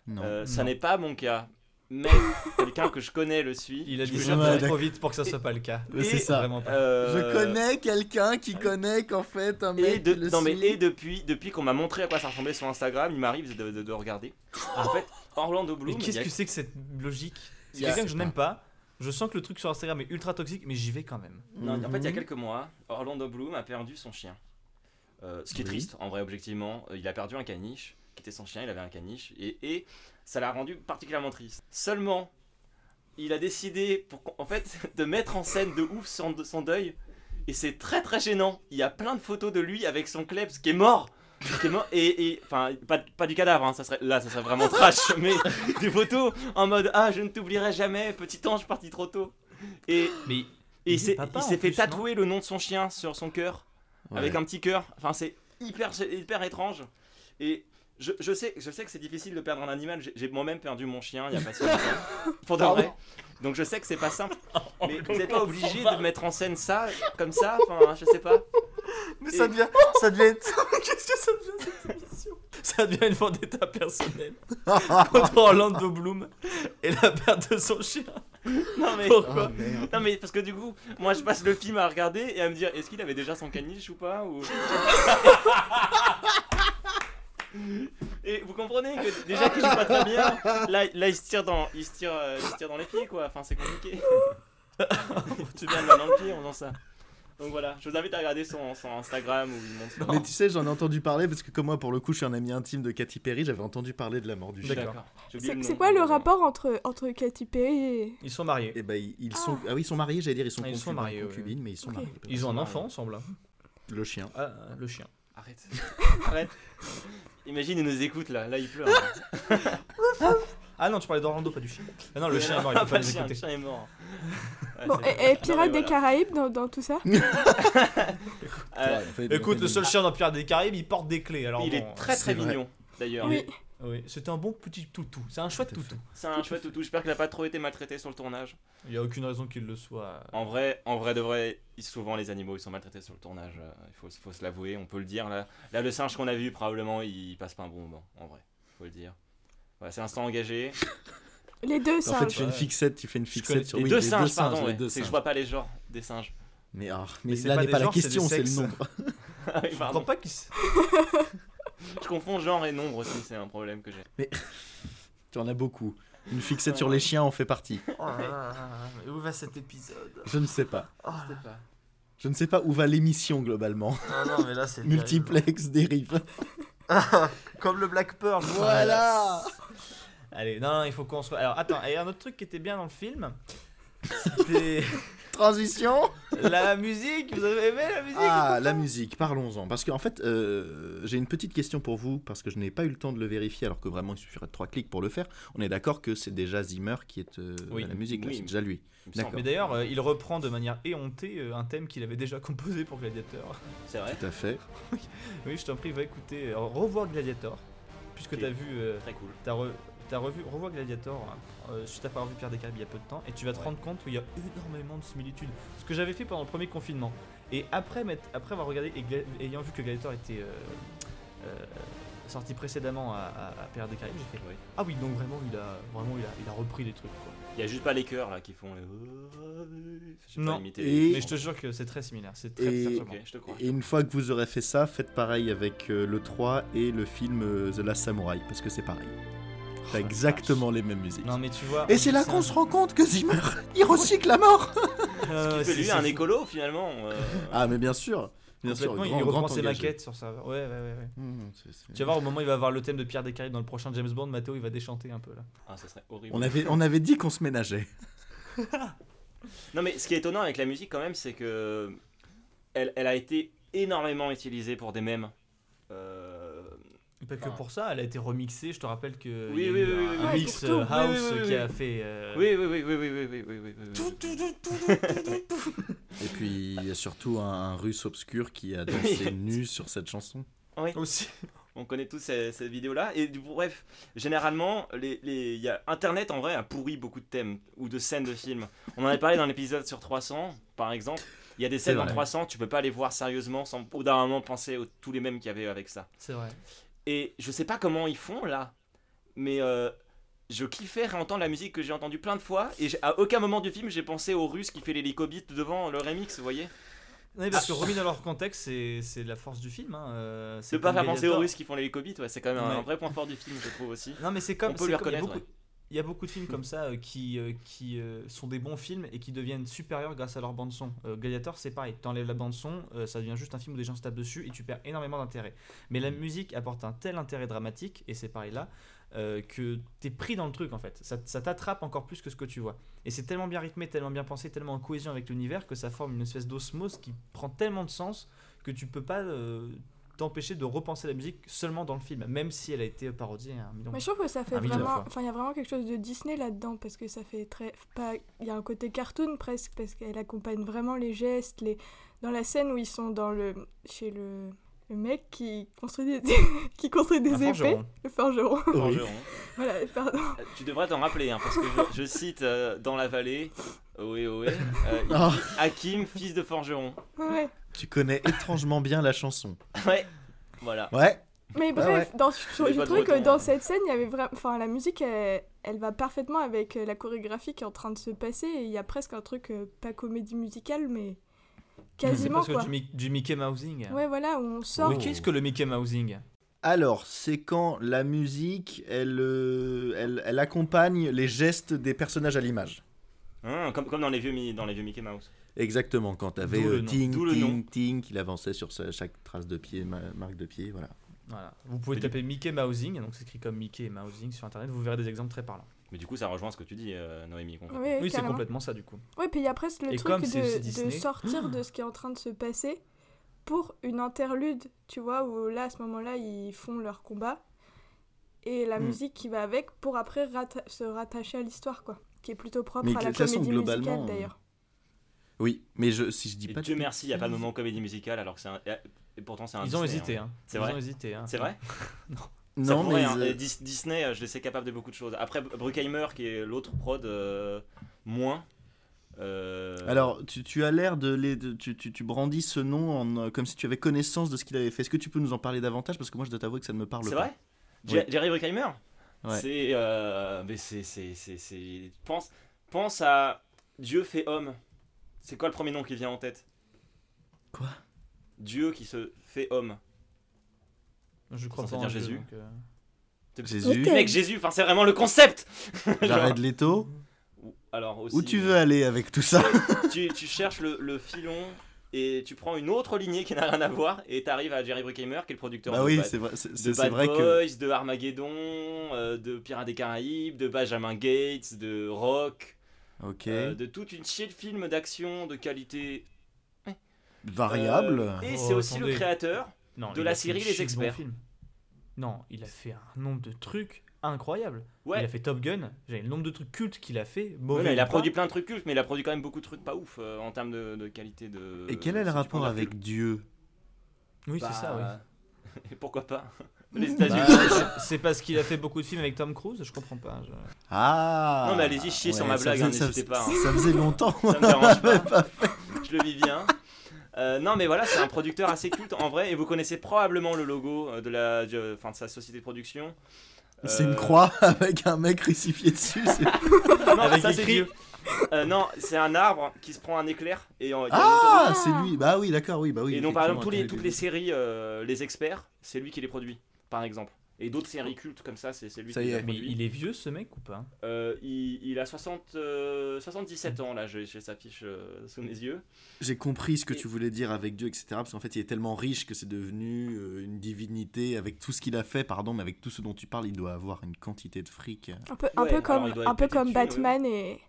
Non. Euh, ça n'est pas mon cas. Mais quelqu'un que je connais le suit. Il a dit ça Ouais, trop vite pour que ça soit pas le cas. Mais c'est ça. Vraiment pas. Euh, Je connais quelqu'un qui connaît qu'en fait un mec Et, de- qui le non, mais, et depuis, depuis qu'on m'a montré à quoi ça ressemblait sur Instagram, il m'arrive de, de- de regarder. En fait, Orlando Mais Bloom. il qu'est-ce que c'est que cette logique C'est quelqu'un que je n'aime pas. Je sens que le truc sur Instagram est ultra toxique, mais j'y vais quand même. Non, en fait, il y a Mhm. quelques mois, Orlando Bloom a perdu son chien. Euh, ce qui est Oui. triste, en vrai, objectivement. Euh, Il a perdu un caniche, qui était son chien, il avait un caniche, et, et ça l'a rendu particulièrement triste. Seulement, il a décidé, pour, en fait, de mettre en scène de ouf son, son deuil, et c'est très très gênant. Il y a plein de photos de lui avec son klebs qui est mort. Mort et, et- enfin pas, pas du cadavre hein, ça serait là ça serait vraiment trash mais des photos en mode ah je ne t'oublierai jamais petit ange parti trop tôt et Mais et il il est s'est fait tatouer le nom de son chien sur son cœur Ouais. avec un petit cœur. Enfin, c'est hyper, c'est hyper étrange. Et je, je sais, je sais que c'est difficile de perdre un animal. J'ai- moi-même perdu mon chien il y a pas si longtemps. Pour de vrai. Donc je sais que c'est pas simple. Mais vous n'êtes pas obligé de mettre en scène ça comme ça. Enfin, je sais pas. Mais ça devient. Ça devient. Qu'est-ce que ça devient cette émission? Ça devient une vendetta personnelle contre Orlando Bloom et la perte de son chien. Non mais. Pourquoi Oh. Non mais parce que du coup, moi je passe le film à regarder et à me dire est-ce qu'il avait déjà son caniche ou pas ou... Et vous comprenez que déjà qu'il joue pas très bien, là, là il se tire dans, il se tire, euh, il se tire dans les pieds quoi. Enfin c'est compliqué. tu viens de dans le pied en faisant ça. Donc voilà, je vous invite à regarder son, son Instagram où il montre. Mais tu sais, j'en ai entendu parler parce que comme moi, pour le coup, je suis un ami intime de Katy Perry, j'avais entendu parler de la mort du chien. D'accord. C'est quoi le rapport entre, entre Katy Perry et. Ils sont mariés. Et ben ils, ils sont ah oui ils sont mariés j'allais dire ils sont Ah, ils sont mariés, ouais. concubines mais ils sont mariés. Ils ont un enfant ensemble. hein. Le chien. Ah, le chien. Arrête. Arrête. Imagine, il nous écoute là, là il pleure. Ah non, tu parlais d'Orlando, pas du chien. Ah non, le chien est mort, il Ah, peut pas le nous chien, le chien est mort. Ouais, Bon, c'est- et, et Pirates des voilà. Caraïbes dans, dans tout ça Euh, Écoute, le seul chien dans Pirates des Caraïbes, il porte des clés. Alors il bon, est très c'est très vrai. mignon d'ailleurs. Oui. Oui, c'était un bon petit toutou. C'est un chouette toutou. C'est un chouette toutou. J'espère qu'il a pas trop été maltraité sur le tournage. Il n'y a aucune raison qu'il le soit. En vrai, en vrai de vrai, souvent les animaux ils sont maltraités sur le tournage. euh, Il faut, faut se l'avouer, on peut le dire. Là, là le singe qu'on a vu, probablement il passe pas un bon moment. En vrai, faut le dire. Voilà, c'est instant engagé. Les deux En fait, singes. tu fais une fixette, tu fais une connais fixette sur les oui, deux les singes, pardon. les ouais. deux C'est que je singes. vois pas les genres des singes. Mais, ah, mais, là pas n'est pas la question, c'est le nombre. Ah oui, Je comprends pas qu'il s- Je confonds genre et nombre aussi, c'est un problème que j'ai. Tu en as beaucoup. Une fixette sur les chiens en fait partie. Oh mais où va cet épisode Je ne sais pas. Je sais pas. Je ne sais pas où va l'émission globalement. Ah non, mais là c'est. Multiplex dérive. Comme le Black Pearl. Voilà. Allez, non, non, il faut qu'on soit. Alors attends, et un autre truc qui était bien dans le film, c'était Transition. la musique. Vous avez aimé la musique Ah, la musique, parlons-en. Parce qu'en fait, euh, j'ai une petite question pour vous, parce que je n'ai pas eu le temps de le vérifier, alors que vraiment il suffirait de trois clics pour le faire. On est d'accord que c'est déjà Zimmer qui est euh, Oui. à la musique, Oui. c'est déjà lui. Mais d'ailleurs, euh, il reprend de manière éhontée euh, un thème qu'il avait déjà composé pour Gladiator. C'est vrai. Tout à fait. Oui, je t'en prie, va écouter, revoir Gladiator, puisque t'as vu, euh, Très cool. t'as re- t'as revu, revoir Gladiator euh, suite à avoir vu Pierre des Caraïbes il y a peu de temps, et tu vas te Ouais. rendre compte qu'il y a énormément de similitudes. Ce que j'avais fait pendant le premier confinement, et après, après avoir regardé et ayant vu que Gladiator était euh, euh, sorti précédemment à, à, à Pierre des Caraïbes, j'ai fait Oui. ah oui, donc vraiment il a, vraiment il a, il a repris des trucs. Quoi. Il y a juste pas les chœurs là qui font les. Non. pas imiter. Et- Mais je te jure que c'est très similaire, c'est très, Et- très Ok, charmant. je te crois. Et une fois que vous aurez fait ça, faites pareil avec euh, le 3 et le film euh, The Last Samurai, parce que c'est pareil. T'as exactement les mêmes musiques. Non mais tu vois. Et c'est là qu'on se rend compte que Zimmer, il recycle la mort Euh, fait c'est- lui un fou. écolo finalement. euh, Ah mais bien sûr, bien sûr, grand, il reprend grand ses engagé. maquettes sur ça. Ouais, ouais, ouais. ouais. Mmh, Tu vas voir, au moment où il va avoir le thème de Pierre Descaraïbes dans le prochain James Bond, Mathéo il va déchanter un peu là. Ah, ça serait horrible. On avait, on avait dit qu'on se ménageait. Non mais ce qui est étonnant avec la musique quand même, c'est que elle, elle a été énormément utilisée pour des mèmes. Euh, pas que pour ça, elle a été remixée. Je te rappelle que oui, oui, oui, un mix ah, euh, house qui a fait. Euh, oui, oui, oui, oui, oui, oui, oui, oui. Et puis il y a surtout un, russe obscur qui a dansé nu sur cette chanson. Oui. Aussi. On connaît tous cette, vidéo-là. Et bref, généralement, les, les, y a Internet en vrai a pourri beaucoup de thèmes ou de scènes de films. On en avait parlé dans l'épisode sur 300, par exemple. Il y a des scènes dans 300, tu peux pas les voir sérieusement sans au d'un moment penser aux tous les mêmes qu'il y avait avec ça. C'est vrai. Et je sais pas comment ils font là, mais euh, je kiffais réentendre la musique que j'ai entendue plein de fois. Et à aucun moment du film, j'ai pensé au russe qui fait l'hélicobite devant le remix, vous voyez Oui, parce que remis dans leur contexte, c'est la force du film. Hein. euh, c'est De pas faire penser aux. Russes qui font l'hélicobite, ouais, c'est quand même un, Ouais. un vrai point fort du film, je trouve aussi. Non, mais c'est comme. On peut lui reconnaître. beaucoup- Il y a beaucoup de films comme ça euh, qui, euh, qui euh, sont des bons films et qui deviennent supérieurs grâce à leur bande son. Gladiator, c'est pareil. T'enlèves la bande son, ça devient juste un film où des gens se tapent dessus et tu perds énormément d'intérêt. Mais la musique apporte un tel intérêt dramatique et c'est pareil là que t'es pris dans le truc en fait. Ça, ça t'attrape encore plus que ce que tu vois. Et c'est tellement bien rythmé, tellement bien pensé, tellement en cohésion avec l'univers que ça forme une espèce d'osmose qui prend tellement de sens que tu peux pas t'empêcher de repenser la musique seulement dans le film, même si elle a été parodiée un million Mais je trouve que ça fait un million de vraiment. Enfin, il y a vraiment quelque chose de Disney là-dedans parce que ça fait très. Pas... Il y a un côté cartoon presque parce qu'elle accompagne vraiment les gestes. Les... Dans la scène où ils sont dans le. chez le. Le mec qui construit des, qui construit des Un épées. forgeron. Le forgeron. Forgeron. voilà, pardon. Euh, Tu devrais t'en rappeler, hein, parce que je, je cite euh, dans la vallée, Ohé Ohé, euh, Oh. Hakim, fils de forgeron. Ouais. Tu connais étrangement bien la chanson. Ouais, voilà. Ouais. Mais Ouais, bref, ouais. dans, J'ai trouvais que breton, dans hein. cette scène, il y avait vraiment. Enfin, la musique, elle, elle va parfaitement avec euh, la chorégraphie qui est en train de se passer. Et il y a presque un truc, euh, pas comédie musicale, mais quasiment C'est quoi. presque du, du Mickey Mousing. Ouais, voilà, où on sort. Oui, qu'est-ce que le Mickey Mousing? Alors, c'est quand la musique, elle, euh, elle, elle accompagne les gestes des personnages à l'image. Hein, comme, comme dans, les vieux, dans les vieux Mickey Mouse. Exactement, quand t'avais D'où le euh, nom. ting, D'où le nom. ting, ting, qu'il avançait sur sa- chaque trace de pied, ma- marque de pied, voilà. Voilà. Vous pouvez Mais du- taper Mickey Mousing, donc c'est écrit comme Mickey et Mousing sur internet, vous verrez des exemples très parlants. Mais du coup, ça rejoint ce que tu dis, euh, Noémie. concrètement. Ouais, oui, c'est carrément. complètement ça du coup. Ouais, puis il y a presque le Et truc comme c'est de, sortir de ce qui est en train de se passer pour une interlude, tu vois, où là, à ce moment-là, ils font leur combat. Et la Hmm. musique qui va avec pour après se rattacher à l'histoire, quoi. Qui est plutôt propre Mais à de la toute façon, comédie globalement, musicale, d'ailleurs. Oui, mais je, si je dis pas Dieu merci, il n'y a pas de moment comédie musicale, alors que c'est un. Et pourtant, c'est un. Ils ont Disney, hésité, hein. hein. C'est Ils vrai ont hésité, hein. C'est vrai Non. Ça Non, pourrait, mais hein. euh, Disney, euh, je les sais capable de beaucoup de choses. Après, Bruckheimer, qui est l'autre prod, euh, moins. Euh, Alors, tu, tu as l'air de, les, de- tu, tu, tu brandis ce nom en, comme si tu avais connaissance de ce qu'il avait fait. Est-ce que tu peux nous en parler davantage? Parce que moi, je dois t'avouer que ça ne me parle C'est pas. vrai? Oui. Jer- Jerry Bruckheimer? Ouais. C'est. euh, mais c'est. c'est- c'est- c'est- Pense, pense à Dieu fait homme. C'est quoi le premier nom qui vient en tête Quoi? Dieu qui se fait homme. Je crois pas en dire Jésus. donc, euh, Jésus, Mec, Jésus, enfin, c'est vraiment le concept Jared Leto. Ou- Alors aussi, Où tu veux aller avec tout ça? Tu, tu cherches le, le filon et tu prends une autre lignée qui n'a rien à voir et t'arrives à Jerry Bruckheimer qui est le producteur Bah de, oui, Bad- c'est vrai, c'est- de Bad vrai que- Boys, de Armageddon, euh, de Pirates des Caraïbes, de Benjamin Gates, de Rock, Ok. euh, de toute une chier de films d'action de qualité Variable. Euh, et Oh, c'est aussi attendez. le créateur Non, de la série Les Experts. films. Non, il a fait un nombre de trucs incroyables. Ouais. Il a fait Top Gun, j'ai le nombre de trucs cultes qu'il a fait. Ouais, Mauvais mais il a produit plein de trucs cultes, mais il a produit quand même beaucoup de trucs pas ouf euh, en termes de, de qualité de. Et quel est le rapport avec. Dieu? Oui, Bah, c'est ça, oui. Et pourquoi pas Les Bah, États-Unis. c'est- c'est parce qu'il a fait beaucoup de films avec Tom Cruise, je comprends pas. je- Ah Non, mais allez-y, chier sur ma ça blague, faisait- hein, ça n'hésitez faisait- pas, hein. Ça faisait longtemps. Ça me dérange pas. Je le vis bien. Euh, non, mais voilà, c'est un producteur assez culte en vrai, et vous connaissez probablement le logo euh, de, la, de, de sa société de production. C'est Euh, une croix avec un mec crucifié dessus. c'est- Non, Avec ça c'est écrit-. Euh, non, c'est un arbre qui se prend un éclair et en- une Ah, c'est lui. Bah oui, d'accord, oui, bah oui. Et donc, par exemple, tous les, effectivement, toutes les séries, euh, les experts, c'est lui qui les produit, par exemple. Et d'autres séries cultes comme ça, c'est c'est lui Ça qui les est. Mais produit. il est vieux ce mec ou pas? Euh, il, il a 60, euh, 77 ans, là, j'ai sa fiche euh, sous mes yeux. J'ai compris ce que Et- tu voulais dire avec Dieu, etc. Parce qu'en fait, il est tellement riche que c'est devenu euh, une divinité. Avec tout ce qu'il a fait, pardon, mais avec tout ce dont tu parles, il doit avoir une quantité de fric. Un peu, un Ouais, peu comme, un peu comme ouais. Batman et,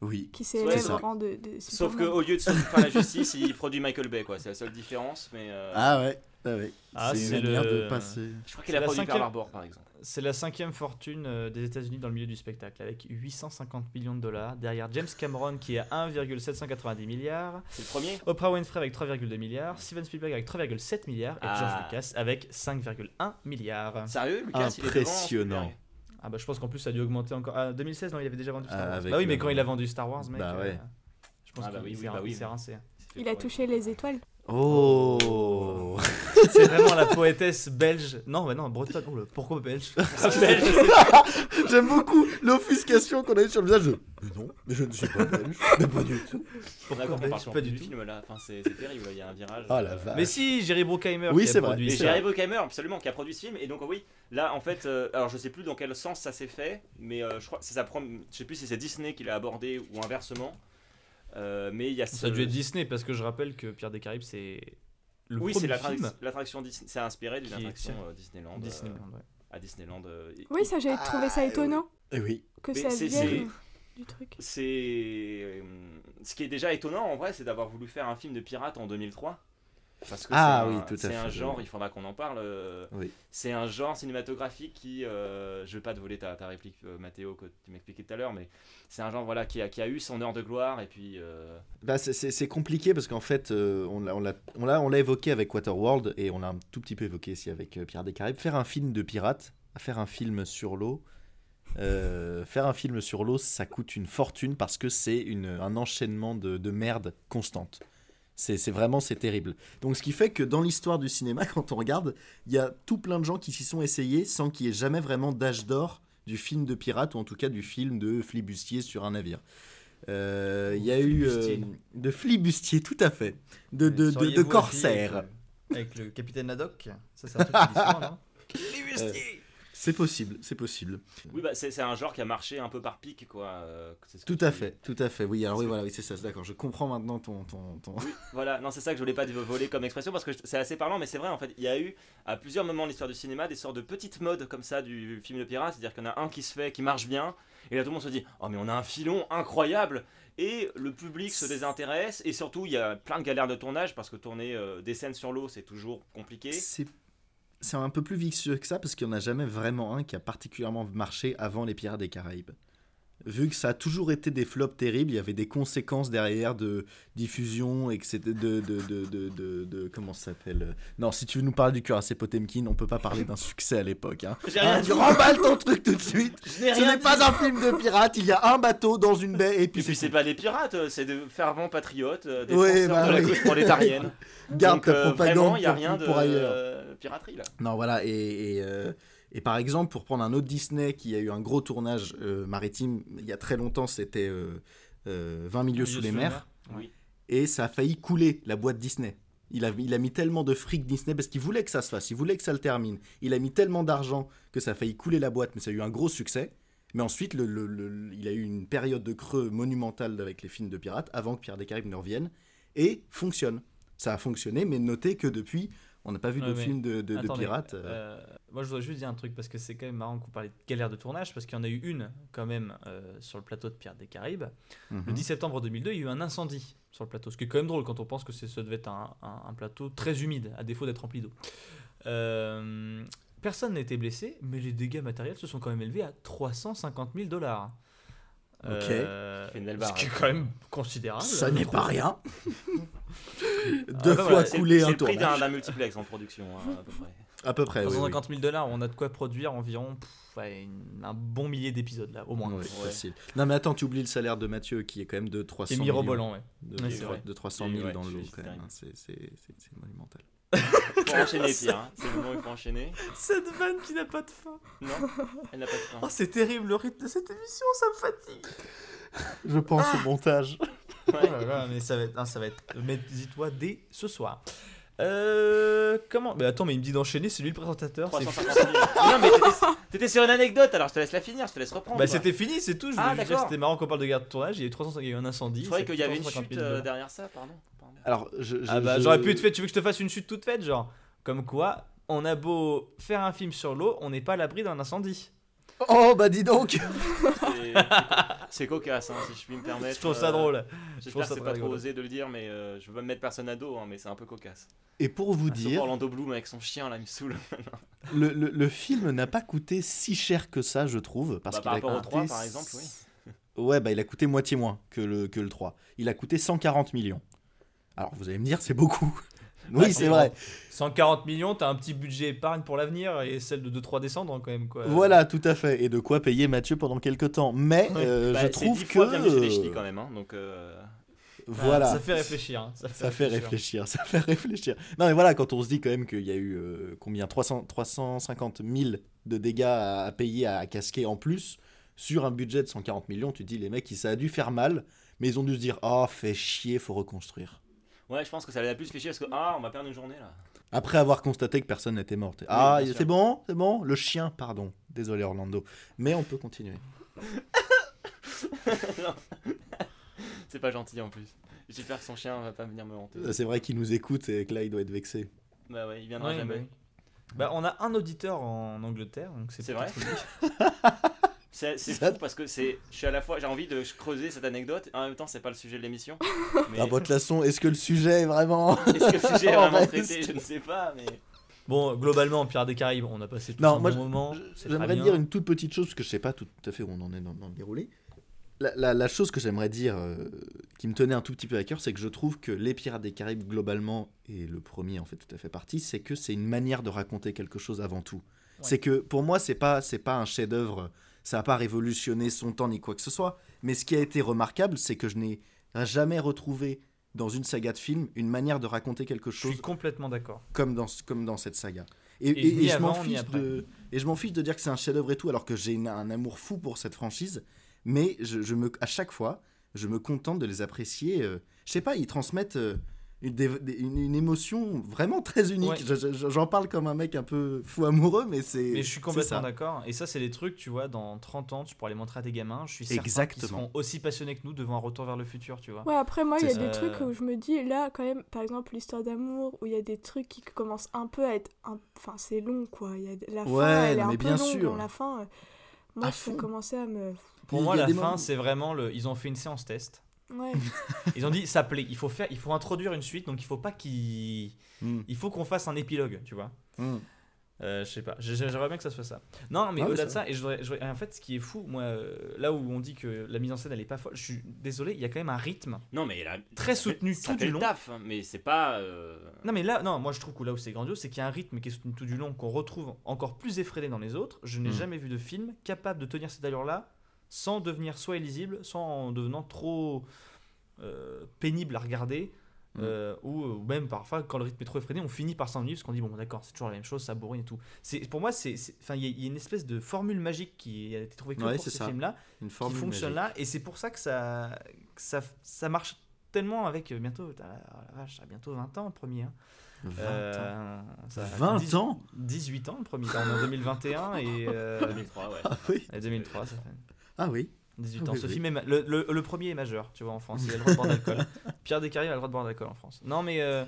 Oui. qui s'élève c'est au rang de, de Sauf qu'au lieu de se faire la justice, il produit Michael Bay, quoi. C'est la seule différence, mais. euh, Ah ouais, ah ouais. Ah, c'est c'est une manière le- de passer. Je crois qu'il a produit Pearl cinquième- Harbor, par exemple. C'est la cinquième fortune euh, des États-Unis dans le milieu du spectacle, avec 850 millions de dollars. Derrière James Cameron qui est à 1,790 milliards. C'est le premier? Oprah Winfrey avec 3,2 milliards. Steven Spielberg avec 3,7 milliards. Et Ah. George Lucas avec 5,1 milliards. Sérieux, Lucas il est devant Impressionnant. Ah bah je pense qu'en plus ça a dû augmenter encore. Ah, 2016, non, il avait déjà vendu Star Ah, Wars. avec Bah oui, mais quand il a vendu Star Wars, mec. Bah euh, ouais. je pense Ah bah qu'il oui, s'est oui, bah oui, rincé. C'est Il a touché les étoiles. Oh C'est vraiment la poétesse belge. Non, bah non, bretonne. Oh, le- pourquoi belge? J'aime beaucoup l'offuscation qu'on a eu sur le visage. de, Mais non, mais je ne suis pas belge. Mais pas du tout. On belge? par Pas du du tout. film là? Enfin, c'est c'est terrible, il y a un virage. Ah la euh, vache. Mais si, Jerry Bruckheimer Oui, qui a c'est vrai. produit ça. Jerry Bruckheimer, absolument, qui a produit ce film. Et donc, oui, là, en fait, euh, alors je sais plus dans quel sens ça s'est fait, mais euh, je crois que c'est sa prom- Je sais plus si c'est Disney qui l'a abordé ou inversement. Euh, mais il y a Ça a dû être Disney parce que je rappelle que Pierre des Caraïbes c'est le Oui, c'est l'attraction l'attraction Disney. C'est inspiré d'une qui est attraction tiré- euh, Disneyland. euh, Disneyland. ouais. à Disneyland. euh, Oui, ça, j'avais trouvé ça étonnant Eh oui. que Mais ça c'est- vienne du truc. C'est. Ce qui est déjà étonnant en vrai, c'est d'avoir voulu faire un film de pirate en 2003. Parce que Ah c'est oui, un- tout à un genre, oui. il faudra qu'on en parle. euh, Oui. C'est un genre cinématographique qui. euh, je vais pas te voler ta, ta réplique, euh, Mathéo, que tu m'expliquais tout à l'heure, mais c'est un genre voilà, qui, a, qui a eu son heure de gloire et puis. euh, Bah, c'est- compliqué parce qu'en fait, euh, on l'a- on l'a on l'a- on l'a évoqué avec Waterworld et on l'a un tout petit peu évoqué ici avec Pierre des Caraïbes. Faire un film de pirate, faire un film sur l'eau, faire un film sur l'eau, ça coûte une fortune parce que c'est un enchaînement de, de merde constante. C'est vraiment, c'est terrible. Donc ce qui fait que dans l'histoire du cinéma, quand on regarde, il y a tout plein de gens qui s'y sont essayés sans qu'il y ait jamais vraiment d'âge d'or du film de pirate ou en tout cas du film de flibustier sur un navire. Euh, Il y a eu euh, Flibustier. de flibustier, tout à fait, de, de, de, de Seriez-vous corsaire. Avec, le- avec le capitaine Haddock? Ça, c'est un truc qui est différent, non? Euh, c'est possible, c'est possible. Oui, bah, c'est un genre qui a marché un peu par pic, quoi. euh, ce Tout à dis. fait, tout à fait. Oui, alors oui, voilà, oui, c'est ça, d'accord. Je comprends maintenant ton, ton, ton... Oui, voilà, non, c'est ça que je voulais pas voler comme expression parce que c'est assez parlant, mais c'est vrai en fait. Il y a eu à plusieurs moments de l'histoire du cinéma des sortes de petites modes comme ça du film de pirate, c'est-à-dire qu'il y en a un qui se fait, qui marche bien, et là tout le monde se dit Oh, mais on a un filon incroyable Et le public se désintéresse, et surtout il y a plein de galères de tournage parce que tourner euh, des scènes sur l'eau c'est toujours compliqué. C'est c'est un peu plus vicieux que ça parce qu'il n'y en a jamais vraiment un qui a particulièrement marché avant les Pirates des Caraïbes. Vu que ça a toujours été des flops terribles, il y avait des conséquences derrière de diffusion et que c'était de, de, de, de, de, de- Comment ça s'appelle Non, si tu veux nous parler du cuirassé Potemkin, on peut pas parler d'un succès à l'époque. Hein. J'ai rien Hein, tu remballes ton truc tout de suite Ce n'est pas un film de pirate, il y a un bateau dans une baie et puis Et puis c'est pas des pirates, euh, c'est de fervents patriotes, euh, des Ouais, bah de la oui. cause prolétarienne. Garde Donc, ta euh, propagande vraiment, il y a pour- rien de pour ailleurs. euh, piraterie là. Non, voilà, et, et, euh, et par exemple, pour prendre un autre Disney qui a eu un gros tournage euh, maritime, il y a très longtemps, c'était euh, euh, 20 milieux sous les mers, Oui. et ça a failli couler la boîte Disney. Il a, il a mis tellement de fric Disney parce qu'il voulait que ça se fasse, il voulait que ça le termine. Il a mis tellement d'argent que ça a failli couler la boîte, mais ça a eu un gros succès. Mais ensuite, le, le- le- il a eu une période de creux monumentale avec les films de pirates avant que Pierre des Caraïbes ne revienne, et fonctionne. Ça a fonctionné, mais notez que depuis, on n'a pas vu Ouais, de de, de- pirates. euh. euh, moi, je voudrais juste dire un truc parce que c'est quand même marrant qu'on parlait de galère de tournage parce qu'il y en a eu une quand même euh, sur le plateau de Pierre des Caraïbes. Mhm. Le 10 septembre 2002, il y a eu un incendie sur le plateau, ce qui est quand même drôle quand on pense que c'est- ça devait être un, un- un plateau très humide, à défaut d'être rempli d'eau. Euh, personne n'a été blessé, mais les dégâts matériels se sont quand même élevés à 350 000 dollars. Ok. Barre, ce qui est quand même considérable. Ça n'est pas rien. Ah, Deux bah fois voilà, C'est couler c'est un le prix d'un multiplex en production hein, à peu près. À peu près, oui. oui. 350 000 dollars, on a de quoi produire environ pff, ouais, une- un bon millier d'épisodes là, au moins. Oui, facile. Non mais attends, tu oublies le salaire de Mathieu qui est quand même de 300 C'est millions. mirobolant, ouais. De, Ouais, de- c'est vrai. de 300 Et 000 ouais, dans l'eau suis quand même. hein. C'est c'est- c'est- c'est monumental. Faut enchaîner Pierre, hein. c'est le moment où il faut enchaîner. Cette vanne qui n'a pas de fin. Non, elle n'a pas de fin. Oh, c'est terrible le rythme de cette émission, ça me fatigue. Je pense au montage. Oh là là, mais ça va être, ah, ça va être. Mais dis-toi dès ce soir. Euh. Comment Mais attends, mais il me dit d'enchaîner, c'est lui le présentateur. c'est fou. 350 000. non mais t'étais- sur une anecdote alors je te laisse la finir, je te laisse reprendre. Bah c'était fini, c'est tout. Je Ah, voulais juste dire, d'accord. c'était marrant qu'on parle de garde de tournage. Il y a eu 300, il y a eu un incendie. Je croyais qu'il y avait une 350 chute 000 euh, derrière ça, pardon. Alors, je, je- Ah bah je- j'aurais pu te faire. Tu veux que je te fasse une chute toute faite, genre Comme quoi, on a beau faire un film sur l'eau, on n'est pas à l'abri d'un incendie. Oh bah dis donc C'est- C'est cocasse, hein, si je puis me permettre. Je trouve ça euh, drôle. Je trouve J'espère ça que c'est pas trop osé de le dire, mais euh, je veux pas me mettre personne à dos, hein, mais c'est un peu cocasse. Et pour vous Ah, dire, Orlando Bloom avec son chien là, il me saoule. le, le- le film n'a pas coûté si cher que ça, je trouve. Parce Bah, qu'il par a rapport au coûté 3, par exemple, oui. Ouais, bah il a coûté moitié moins que le, que le 3. Il a coûté 140 millions. Alors vous allez me dire, c'est beaucoup. Oui, c'est vrai. 140 millions, t'as un petit budget épargne pour l'avenir et celle de 2-3 descendants quand même. Quoi. Voilà, tout à fait. Et de quoi payer Mathieu pendant quelques temps. Mais euh, Bah, je trouve 10 que. quand même, hein, donc. euh, Voilà. Ça fait réfléchir. hein, Ça fait, Ça fait réfléchir, ça fait réfléchir. Non mais voilà, quand on se dit quand même qu'il y a eu euh, combien 300, 350 000 de dégâts à, à payer, à, casquer en plus, sur un budget de 140 millions, tu te dis les mecs, ça a dû faire mal, mais ils ont dû se dire, oh, fait chier, faut reconstruire. Ouais, je pense que ça l'a plus fait chier parce que. Ah, on va perdre une journée là. Après avoir constaté que personne n'était mort. Ah, c'est bon, c'est bon, le chien, pardon. Désolé Orlando. Mais on peut continuer. C'est pas gentil en plus. J'espère que son chien va pas venir me hanter. C'est vrai qu'il nous écoute et que là, il doit être vexé. Bah ouais, il viendra Ouais, jamais. bah. Bah, on a un auditeur en Angleterre, donc c'est vrai. C'est fou parce que c'est, je suis à la fois, j'ai envie de creuser cette anecdote, et en même temps c'est pas le sujet de l'émission. Mais Ah, votre laçon, est-ce que le sujet est vraiment. est-ce que le sujet est en vraiment traité Je ne sais pas, mais. Bon, globalement, Pierre des Caraïbes, on a passé tout Non, un moi, bon moment. J'aimerais dire une toute petite chose, parce que je sais pas tout à fait où on en est dans, dans le déroulé. La, la- la chose que j'aimerais dire, euh, qui me tenait un tout petit peu à cœur, c'est que je trouve que Les Pirates des Caraïbes, globalement, et le premier en fait tout à fait partie, c'est que c'est une manière de raconter quelque chose avant tout. C'est que pour moi, c'est pas, c'est pas un chef-d'œuvre, ça n'a pas révolutionné son temps ni quoi que ce soit. Mais ce qui a été remarquable, c'est que je n'ai jamais retrouvé dans une saga de film une manière de raconter quelque Je chose suis complètement d'accord. comme dans, comme dans cette saga. Et, Et et- ni et je m'en fiche de et je m'en fiche de dire que c'est un chef-d'œuvre et tout, alors que j'ai un amour fou pour cette franchise. Mais je, je me, à chaque fois, je me contente de les apprécier. euh, je sais pas, ils transmettent euh, une, des- une- une émotion vraiment très unique. Ouais. Je- je- J'en parle comme un mec un peu fou amoureux, mais c'est. Mais je suis complètement d'accord. Et ça, c'est des trucs, tu vois, dans 30 ans, tu pourras les montrer à tes gamins. Je suis certain qu'ils Exactement. seront aussi passionnés que nous devant un retour vers le futur, tu vois. Ouais, après, moi, il y a des trucs où je me dis, là, quand même, par exemple, l'histoire d'amour, où il y a des trucs qui commencent un peu à être. un- Enfin, c'est long, quoi. Il y a... La Ouais, fin, elle est un mais peu bien longue. sûr. dans La fin, euh, moi, fond. commençait à me. Pour moi, la fin, c'est vraiment le. Ils ont fait une séance test. Ouais. Ils ont dit, ça plaît. Il faut faire, il faut introduire une suite, donc il faut pas qu'il, Mm. il faut qu'on fasse un épilogue, tu vois. Mm. Euh, je sais pas, J'ai- j'aimerais bien que ça soit ça. Non, mais Ah, au-delà de ça ça, et je voudrais- je voudrais- en fait, ce qui est fou, moi, euh, là où on dit que la mise en scène elle est pas folle, je suis désolé, il y a quand même un rythme. Non, mais là, Très ça fait- soutenu ça tout fait du le long. taf, hein, mais c'est pas. euh, Non, mais là, non, moi je trouve que là où c'est grandiose, c'est qu'il y a un rythme qui est soutenu tout du long, qu'on retrouve encore plus effréné dans les autres. Je n'ai Mm. jamais vu de film capable de tenir cette allure-là sans devenir soit illisible, soit en devenant trop euh, pénible à regarder. Mm. euh, ou, ou même parfois quand le rythme est trop effréné on finit par s'ennuyer parce qu'on dit bon d'accord c'est toujours la même chose ça bourrine et tout c'est pour moi c'est enfin il y, a- il y a une espèce de formule magique qui a été trouvée que Ouais, pour ces ça. films là Une qui fonctionne magique. là et c'est pour ça que ça que ça, ça marche tellement avec euh, bientôt oh la vache, a bientôt 20 ans le premier hein. 20 ans. Euh, ça a 20 10 ans? 18 ans le premier en 2021 et euh, 2003, ouais. Ah oui. et 2003 ça fait Ah oui. 18 ans. Oui, Ce oui. film est ma- le, le- le premier est majeur, tu vois, en France. Il a le droit de boire d'alcool. Pierre Descarrières a le droit de boire d'alcool en France. Non, mais euh,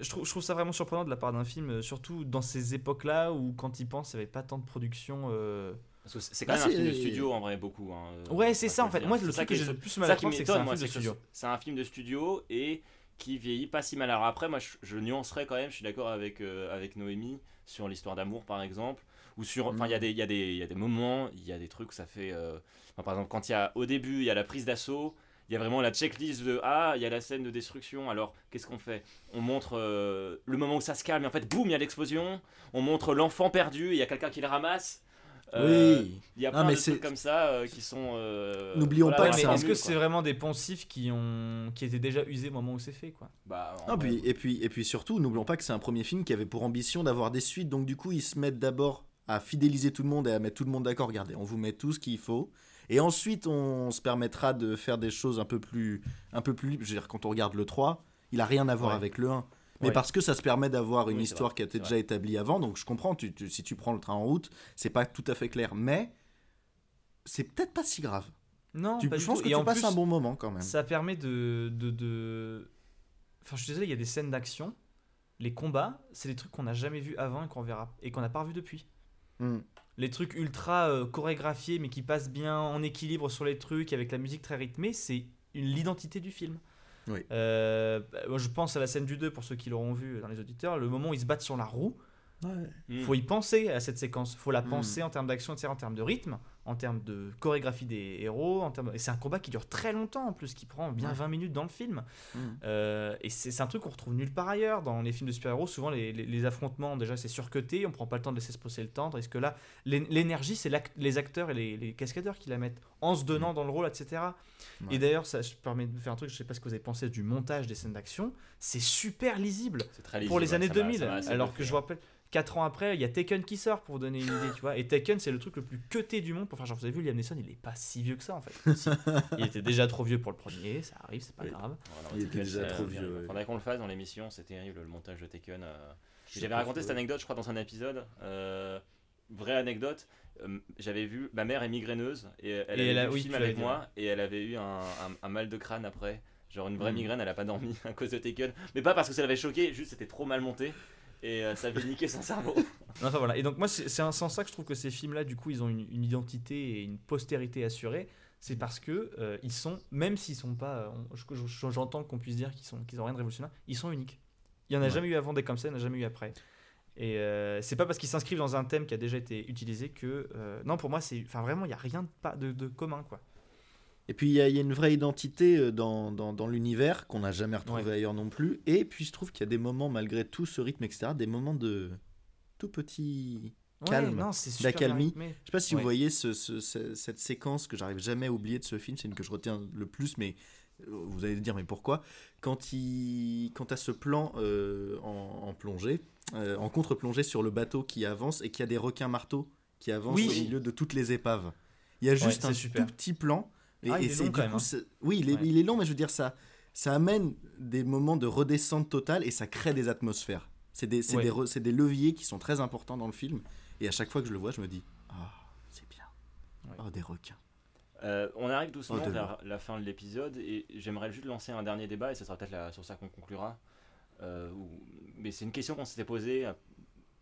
je, trouve, je trouve ça vraiment surprenant de la part d'un film, euh, surtout dans ces époques-là où, quand il pense, il n'y avait pas tant de production. euh, Parce que c'est quand même un c'est- film de studio en vrai, beaucoup. hein, Ouais, c'est ça, en fait. dire. Moi, C'est le ça truc qui que j'ai le plus mal ça à c'est que c'est m'étonne, un film de studio. C'est un film de studio et qui vieillit pas si mal. Alors après, moi, je, je nuancerais quand même. Je suis d'accord avec euh, avec Noémie sur l'histoire d'amour, par exemple, ou sur. Enfin, il y a des il y a des il y a des moments, il y a des trucs, ça fait. euh, par exemple, quand il y a au début, il y a la prise d'assaut. Il y a vraiment la checklist de ah il y a la scène de destruction alors qu'est-ce qu'on fait on montre euh, le moment où ça se calme et en fait boum il y a l'explosion on montre l'enfant perdu il y a quelqu'un qui le ramasse Euh, Oui. il y a Non, plein mais de trucs comme ça euh, qui sont euh, N'oublions voilà, pas que est-ce que c'est vraiment des poncifs qui, ont... qui étaient déjà usés au moment où c'est fait, quoi Bah, Ah, vrai, puis, et, puis, et puis surtout, n'oublions pas que c'est un premier film qui avait pour ambition d'avoir des suites. Donc du coup, ils se mettent d'abord à fidéliser tout le monde et à mettre tout le monde d'accord. Regardez, on vous met tout ce qu'il faut. Et ensuite, on se permettra de faire des choses un peu plus... Un peu plus je veux dire, quand on regarde le 3, il a rien à voir Ouais. avec le 1. Mais Ouais. parce que ça se permet d'avoir une Oui, histoire vrai, qui a été déjà établie avant. Donc je comprends, tu, tu- si tu prends le train en route, c'est pas tout à fait clair. Mais c'est peut-être pas si grave. Non, Tu, pas je pense tout. que Et tu en passes plus, un bon moment quand même. Ça permet de, de, de- Enfin, je suis désolé, il y a des scènes d'action. Les combats, c'est des trucs qu'on n'a jamais vus avant et qu'on verra et qu'on n'a pas revu depuis. Mm. Les trucs ultra euh, chorégraphiés, mais qui passent bien en équilibre sur les trucs, avec la musique très rythmée, c'est l'identité du film. Oui. Euh, bah, moi, je pense à la scène du 2, pour ceux qui l'auront vu dans les auditeurs, le moment où ils se battent sur la roue. Mm. faut y penser à cette séquence. faut la Mm. penser en termes d'action, etc., en termes de rythme, en termes de chorégraphie des héros. En termes... Et c'est un combat qui dure très longtemps en plus, qui prend bien Ouais. 20 minutes dans le film. Mm. Euh, et c'est un truc qu'on retrouve nulle part ailleurs. Dans les films de super-héros, souvent les, les- les affrontements, déjà c'est surcuté, on prend pas le temps de laisser se poser le temps. Tandis que là, l'é- l'énergie, c'est les acteurs et les, les cascadeurs qui la mettent en se donnant dans le rôle, etc. Mm. Ouais. Et d'ailleurs, ça je permet de faire un truc, je sais pas ce que vous avez pensé du montage des scènes d'action, c'est super lisible pour les années ça m'a- 2000. ça m'a assez alors que je vous rappelle, 4 ans après, il y a Taken qui sort pour vous donner une idée, tu vois. Et Taken, c'est le truc le plus cuté du monde pour faire genre, vous avez vu, Liam Neeson, il est pas si vieux que ça en fait. Si. il était déjà trop vieux pour le premier, ça arrive, c'est pas Oui. grave. Voilà, Il était déjà c'est trop terrible. vieux, ouais. Faudrait qu'on le fasse dans l'émission, c'est terrible le montage de Taken. euh. J'avais raconté cette anecdote, je crois, dans un épisode. euh, vraie anecdote. euh, J'avais vu, ma mère est migraineuse et elle Et avait elle a- vu le oui, film avec moi et elle avait eu un, un- un mal de crâne après. Genre une vraie Mm. migraine, elle a pas dormi à cause de Taken. Mais pas parce que ça l'avait choqué, juste c'était trop mal monté et euh, ça avait niqué son cerveau. Enfin voilà. Et donc, moi, c'est sens ça que je trouve que ces films-là, du coup, ils ont une, une identité et une postérité assurée. C'est parce que euh, ils sont, même s'ils sont pas, euh, j'entends qu'on puisse dire qu'ils sont, qu'ils ont rien de révolutionnaire, ils sont uniques. Il y en a Ouais. jamais eu avant des comme ça, il n'y en a jamais eu après. Et euh, c'est pas parce qu'ils s'inscrivent dans un thème qui a déjà été utilisé que, non, pour moi, c'est, enfin vraiment, il y a rien de, pas, de, de commun, quoi. Et puis il y, a il y a une vraie identité euh, dans, dans, dans l'univers qu'on n'a jamais retrouvé Ouais. ailleurs non plus. Et puis je trouve qu'il y a des moments, malgré tout ce rythme, etc., des moments de tout petit Ouais, calme, super d'accalmie. Je sais pas si Ouais. vous voyez ce- ce- ce- cette séquence que j'arrive jamais à oublier de ce film, c'est une que je retiens le plus, mais euh, vous allez dire mais pourquoi? Quand il, quand à ce plan euh, en, en plongée, euh, en contre-plongée sur le bateau qui avance et qu'il y a des requins marteaux qui avancent Oui. au milieu de toutes les épaves. Il y a juste un super. tout petit plan. Et, Ah, il et est c'est long du quand même, coup, hein. c'est- oui, il est, Ouais. il est long, mais je veux dire ça, ça amène des moments de redescente totale et ça crée des atmosphères. C'est des, c'est Ouais. des, re- c'est des leviers qui sont très importants dans le film. Et à chaque fois que je le vois, je me dis, ah, c'est bien. Ouais. Oh, des requins. Euh, on arrive doucement Oh, vers la fin de l'épisode et j'aimerais juste lancer un dernier débat et ce sera peut-être la- sur ça qu'on conclura. Euh, où- Mais c'est une question qu'on s'était posée euh,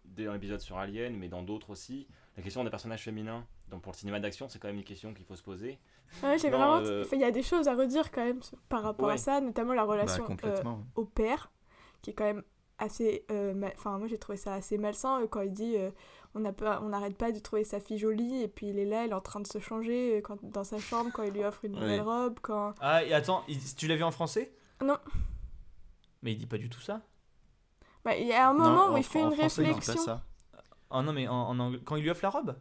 dès dans l'épisode sur Alien, mais dans d'autres aussi. La question des personnages féminins. Donc pour le cinéma d'action, c'est quand même une question qu'il faut se poser. Ouais, j'ai Non, vraiment. euh, Il y a des choses à redire quand même par rapport Ouais. à ça, notamment la Bah, relation euh, complètement. au père, qui est quand même assez. euh, ma- Enfin, moi j'ai trouvé ça assez malsain euh, quand il dit euh, on n'a pas- on n'arrête pas de trouver sa fille jolie, et puis il est là, il est en train de se changer quand, dans sa chambre quand il lui offre une nouvelle Ouais. robe. Quand... Ah, et attends, il- tu l'as vu en français? Non. Mais il dit pas du tout ça? Bah, il y a un Non, moment où en il fait une français, pas réflexion. ça. Ah non, mais en, en anglais, quand il lui offre la robe?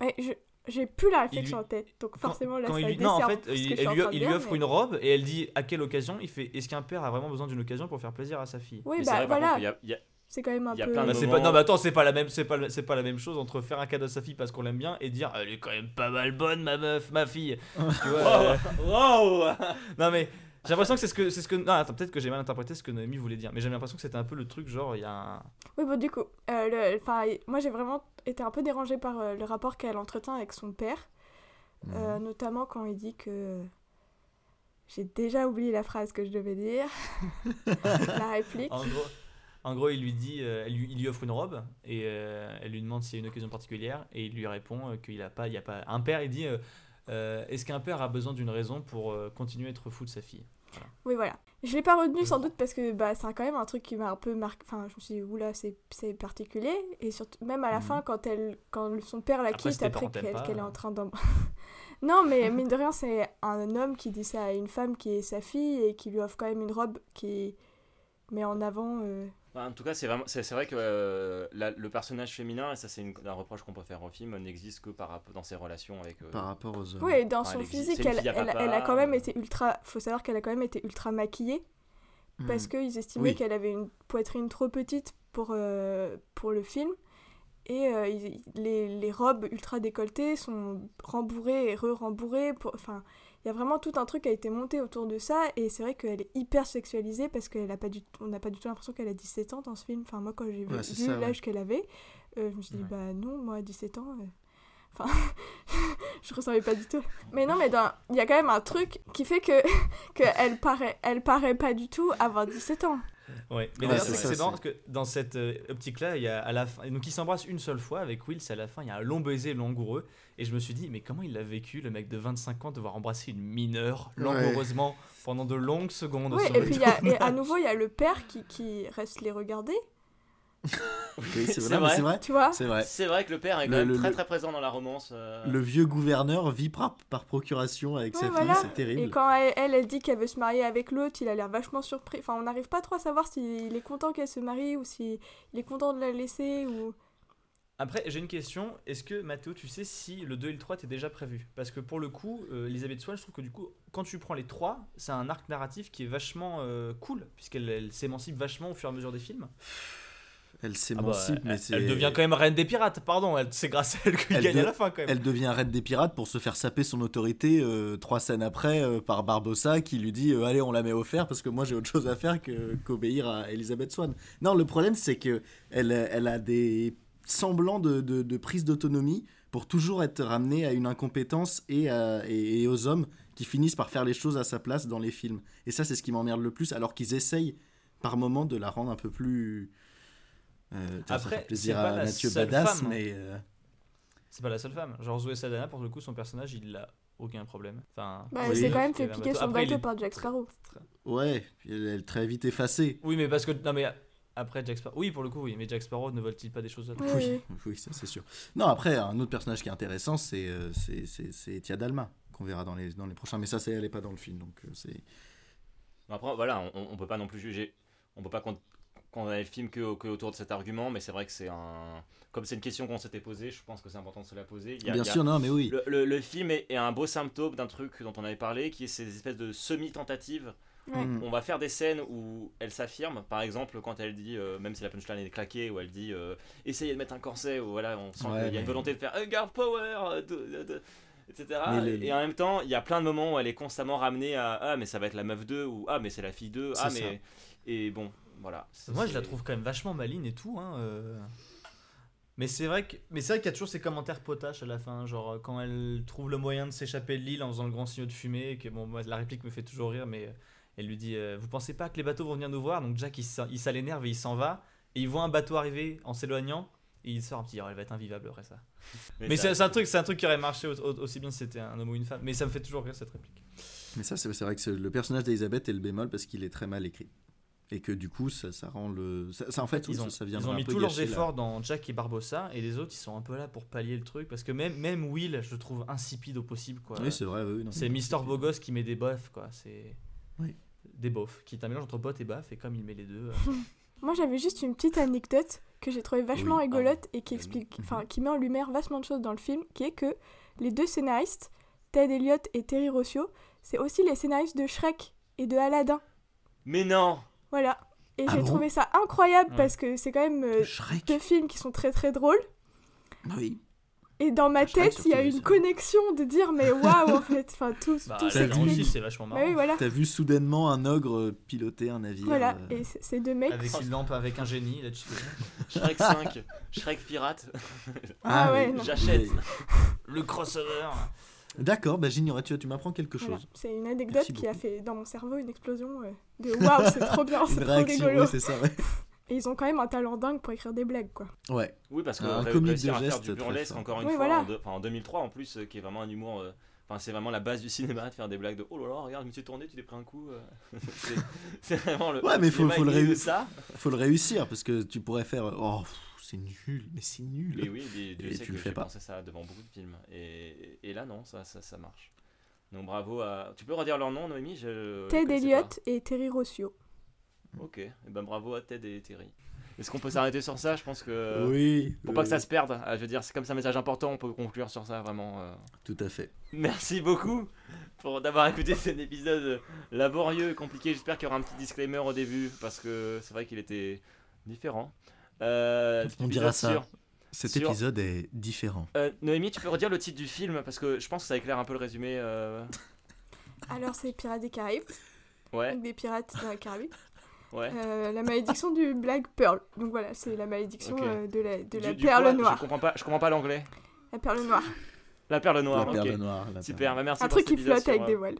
Ouais, je- j'ai plus la réflexion lui- en tête, donc Quand- forcément là quand ça il lui... Non, en fait, il, elle lui, il offre mais- une robe et elle dit à quelle occasion il fait Est-ce qu'un père a vraiment besoin d'une occasion pour faire plaisir à sa fille? Oui, Mais bah vrai, voilà, contre, il y a- il y a- c'est quand même un il y a peu. plein de Bah, pas, non, mais attends, c'est pas la même, c'est pas, c'est pas la même chose entre faire un cadeau à sa fille parce qu'on l'aime bien et dire elle est quand même pas mal bonne ma meuf, ma fille. tu vois euh, Wow Non mais j'ai l'impression que c'est ce que, c'est ce que, non attends peut-être que j'ai mal interprété ce que Noémie voulait dire, mais j'ai l'impression que c'était un peu le truc genre il y a un, Oui, bon, du coup, euh, le- enfin, moi j'ai vraiment été un peu dérangée par euh, le rapport qu'elle entretient avec son père, Mhm. euh, notamment quand il dit que. J'ai déjà oublié la phrase que je devais dire, la réplique. en gros, en gros il lui dit, euh, elle lui, il lui offre une robe et euh, elle lui demande s'il y a une occasion particulière et il lui répond euh, qu'il a pas, il y a pas, un père il dit euh, euh, est-ce qu'un père a besoin d'une raison pour euh, continuer à être fou de sa fille? Oui, voilà. Je l'ai pas retenu sans doute parce que bah, c'est quand même un truc qui m'a un peu marqué. Enfin, je me suis dit, oula, c'est particulier. Et surtout, même à la Mhm. fin, quand, elle, quand son père la quitte, après qu'elle est euh. en train d'en. non, mais mine de rien, c'est un homme qui dit ça à une femme qui est sa fille et qui lui offre quand même une robe qui met en avant. euh, En tout cas, c'est vraiment, c'est c'est vrai que euh, la- le personnage féminin, et ça c'est une- un reproche qu'on peut faire au film, n'existe que par rapport dans ses relations avec. euh, Par rapport aux hommes. Oui, dans Enfin, son elle physique, elle, elle- papa, elle a quand même euh. été ultra. Faut savoir qu'elle a quand même été ultra maquillée parce Mhm. qu'ils estimaient Oui. qu'elle avait une poitrine trop petite pour, euh, pour le film. Et euh, ils- les, les robes ultra décolletées sont rembourrées et re-rembourrées. pour- Enfin, il y a vraiment tout un truc qui a été monté autour de ça. Et c'est vrai qu'elle est hyper sexualisée parce qu'on n'a pas, du tout- l'impression qu'elle a 17 ans dans ce film. Enfin, moi, quand j'ai vu, Ouais, c'est vu ça, ouais. l'âge qu'elle avait, euh, je me suis dit, Ouais. bah non, moi, à 17 ans. euh, Enfin, je ressemblais pas du tout. Mais non, mais il y a quand même un truc qui fait que, que elle paraît, elle paraît pas du tout avoir 17 ans. Ouais, mais Ouais, d'ailleurs, c'est c'est- parce que dans cette euh, optique-là, il y a à la fin, donc ils s'embrassent une seule fois avec Will, c'est à la fin, il y a un long baiser langoureux, et je me suis dit, mais comment il a vécu, le mec de 25 ans, devoir embrasser une mineure langoureusement pendant de longues secondes Ouais, et puis il y a, et à nouveau, il y a le père qui, qui reste les regarder. Oui, c'est vrai, mais vrai. c'est vrai. Tu vois C'est vrai. C'est vrai que le père est quand Le- même le- très très présent dans la romance. euh. Le vieux gouverneur vit par, par procuration avec Ouais, sa voilà. fille, c'est terrible. Et quand elle, elle, elle dit qu'elle veut se marier avec l'autre, il a l'air vachement surpris. Enfin, on n'arrive pas trop à savoir s'il est content qu'elle se marie ou s'il est content de la laisser ou. Après, j'ai une question. Est-ce que, Mathéo, tu sais si le 2 et le 3 étaient déjà prévus Parce que pour le coup, euh, Elisabeth Swann, je trouve que du coup, quand tu prends les trois, c'est un arc narratif qui est vachement euh, cool, puisqu'elle elle s'émancipe vachement au fur et à mesure des films. Elle Ah bah, s'émancipe, mais elle, c'est. elle devient quand même reine des pirates, pardon. C'est grâce à elle qu'il gagne de- à la fin, quand même. Elle devient reine des pirates pour se faire saper son autorité euh, trois scènes après euh, par Barbossa qui lui dit euh, Allez, on la met au fer parce que moi j'ai autre chose à faire que- qu'obéir à Elisabeth Swann. Non, le problème c'est que elle, elle a des semblants de, de- de prise d'autonomie pour toujours être ramenée à une incompétence et, à- et- et aux hommes qui finissent par faire les choses à sa place dans les films. Et ça, c'est ce qui m'emmerde le plus, alors qu'ils essayent par moment de la rendre un peu plus. Euh, tiens, ça Après, fait plaisir c'est pas à la Mathieu seule Badass, femme. mais. euh, C'est pas la seule femme. Genre Zoé Sadana, pour le coup, son personnage, il a aucun problème. Enfin, Bah, Oui. elle s'est quand même fait un piquer bateau. son Après, bateau est- par Jack Sparrow. Ouais, elle est très vite effacée. Oui, mais parce que. Non, mais après Jack Sparrow. Oui, pour le coup, oui. Mais Jack Sparrow ne vole-t-il pas des choses autres Oui, Oui, ça c'est sûr. Non, après, un autre personnage qui est intéressant, c'est euh, c'est- c'est- c'est Etia Dalma, qu'on verra dans les, dans les prochains. Mais ça, c'est- elle n'est pas dans le film, donc c'est. Après, voilà, on, on peut pas non plus juger. On peut pas con- condamner le film que, que autour de cet argument, mais c'est vrai que c'est un. Comme c'est une question qu'on s'était posée, je pense que c'est important de se la poser. Il y a- Bien il y a- sûr, non, mais oui. Le, le- le film est, est un beau symptôme d'un truc dont on avait parlé, qui est ces espèces de semi-tentatives. Ouais. Mm. On va faire des scènes où elle s'affirme, par exemple quand elle dit, euh, même si la punchline est claquée, où elle dit euh, essayez de mettre un corset, ou voilà, on sent Ouais, qu'il y a mais- une volonté de faire euh, girl power, euh, de- de- de- etc. Les- Et en même temps, il y a plein de moments où elle est constamment ramenée à ah, mais ça va être la meuf 2, ou ah, mais c'est la fille 2, ah, mais. Et bon, voilà. C'est- Moi, je la trouve quand même vachement maligne et tout. Hein, euh. Mais c'est vrai que, mais c'est vrai qu'il y a toujours ces commentaires potaches à la fin, genre euh, quand elle trouve le moyen de s'échapper de l'île en faisant le grand signaux de fumée, et que bon, moi, la réplique me fait toujours rire, mais euh, elle lui dit, euh, vous pensez pas que les bateaux vont venir nous voir? Donc Jack, il, il ça l'énerve et il s'en va, et il voit un bateau arriver en s'éloignant, et il sort un petit, oh, elle va être invivable après ça. Mais, ça- c'est un truc, c'est un truc qui aurait marché au- au- aussi bien si c'était un homme ou une femme. Mais ça me fait toujours rire cette réplique. Mais ça, c'est c'est vrai que le personnage d'Elisabeth est le bémol parce qu'il est très mal écrit. Et que du coup, ça, ça rend le. Ça, ça, en fait, ils ont, ça, ça vient ils ont un mis tous leurs efforts dans Jack et Barbossa et les autres ils sont un peu là pour pallier le truc parce que même, même Will je le trouve insipide au possible quoi. Oui, c'est vrai, oui. c'est Mister Beau Gosse qui met des bofs quoi. C'est Oui. des bofs qui est un mélange entre bot et baf et comme il met les deux. euh, Moi, j'avais juste une petite anecdote que j'ai trouvée vachement Oui. rigolote et qui explique, enfin, qui met en lumière vachement de choses dans le film, qui est que les deux scénaristes, Ted Elliott et Terry Rossio, c'est aussi les scénaristes de Shrek et de Aladdin. Mais non Voilà. Et Ah j'ai bon trouvé ça incroyable Ouais. parce que c'est quand même euh, deux films qui sont très très drôles. Oui. Et dans ma Shrek, tête, il y a une connexion de dire mais waouh en fait, enfin tout, bah, tout Aladdin vu. aussi c'est vachement Bah marrant. oui, voilà. T'as vu soudainement un ogre euh, piloter un navire Voilà. euh, Et ces deux mecs. Avec une lampe avec un génie là-dessus. Shrek 5, Shrek pirate, Ah ouais, oui. non. j'achète. le crossover. D'accord, bah j'ignorais, tu, tu m'apprends quelque Voilà. chose. C'est une anecdote Merci qui a fait dans mon cerveau une explosion euh, de waouh, c'est trop bien, c'est trop réaction, rigolo. oui, c'est ça, ouais. Et ils ont quand même un talent dingue pour écrire des blagues, quoi. Ouais. Oui, parce que Un ré- comique réussir de à faire geste du burlesque, encore une Oui, fois, voilà. en, enfin, en 2003 en plus, euh, qui est vraiment un humour. euh, Enfin, c'est vraiment la base du cinéma de faire des blagues de oh là là, regarde, je me suis tourné, tu t'es pris un coup. C'est- vraiment le. Ouais, mais faut- faut le de ça. Faut le réussir parce que tu pourrais faire. Oh, c'est nul, mais c'est nul. Mais oui, mais Dieu Et sait tu que le fais j'ai pas. pensé ça devant beaucoup de films. Et, et là, non, ça, ça, ça marche. Donc bravo à. Tu peux redire leur nom, Noémie Je Ted Elliott et Terry Rossio. Ok, et ben bravo à Ted et Terry. Est-ce qu'on peut s'arrêter sur ça? Je pense que. oui. Pour pas que ça se perde, Ah, je veux dire, c'est comme ça un message important, on peut conclure sur ça vraiment. euh. Tout à fait. Merci beaucoup pour d'avoir écouté cet épisode laborieux et compliqué. J'espère qu'il y aura un petit disclaimer au début parce que c'est vrai qu'il était différent. Euh, cet On épisode dira ça. sur- Cet sur- épisode est différent. Euh, Noémie, tu peux redire le titre du film parce que je pense que ça éclaire un peu le résumé. euh, Alors, c'est Pirates des Caraïbes. Ouais, Donc des pirates dans les Caraïbes. ouais. Euh, la malédiction du Black Pearl. Donc voilà, c'est la malédiction euh, de la, de Du- la du perle noire. Je comprends pas, je comprends pas l'anglais. La perle noire. La perle noire. la perle noire. la Super, perle- bah merci Un pour truc qui flotte avec euh, des voiles.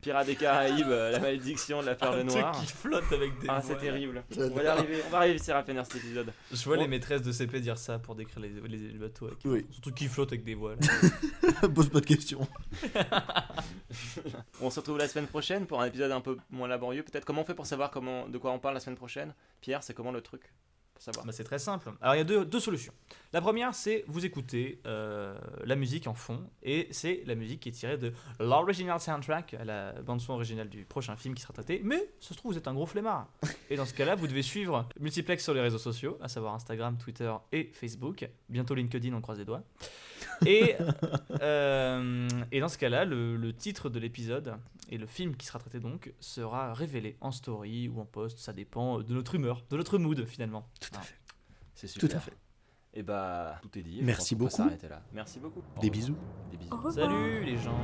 Pirates des Caraïbes, euh, la malédiction de la perle noire. qui flotte avec des Ah, c'est terrible. On va y arriver, on va réussir à finir cet épisode. Je vois Bon. les maîtresses de CP dire ça pour décrire les, les- les bateaux. Avec... Oui. Surtout qui flottent avec des voiles. Pose pas de questions. On se retrouve la semaine prochaine pour un épisode un peu moins laborieux. Peut-être comment on fait pour savoir comment, de quoi on parle la semaine prochaine? Pierre, c'est comment le truc? Savoir. Bah, c'est très simple. Alors il y a deux, solutions. La première, c'est vous écoutez euh, la musique en fond, et c'est la musique qui est tirée de l'original soundtrack, la bande son originale du prochain film qui sera traité. Mais ça se trouve, vous êtes un gros flemmard. Et dans ce cas-là, vous devez suivre Multiplex sur les réseaux sociaux, à savoir Instagram, Twitter et Facebook. Bientôt LinkedIn, on croise les doigts. Et, euh, et dans ce cas-là, le, le titre de l'épisode et le film qui sera traité donc sera révélé en story ou en post, ça dépend de notre humeur, de notre mood finalement. Tout à Ah. fait. C'est super. Tout à fait. Et bah, tout est dit. Merci beaucoup. s'arrêter là. Merci beaucoup. Au Des revoir. bisous. Des bisous. Salut les gens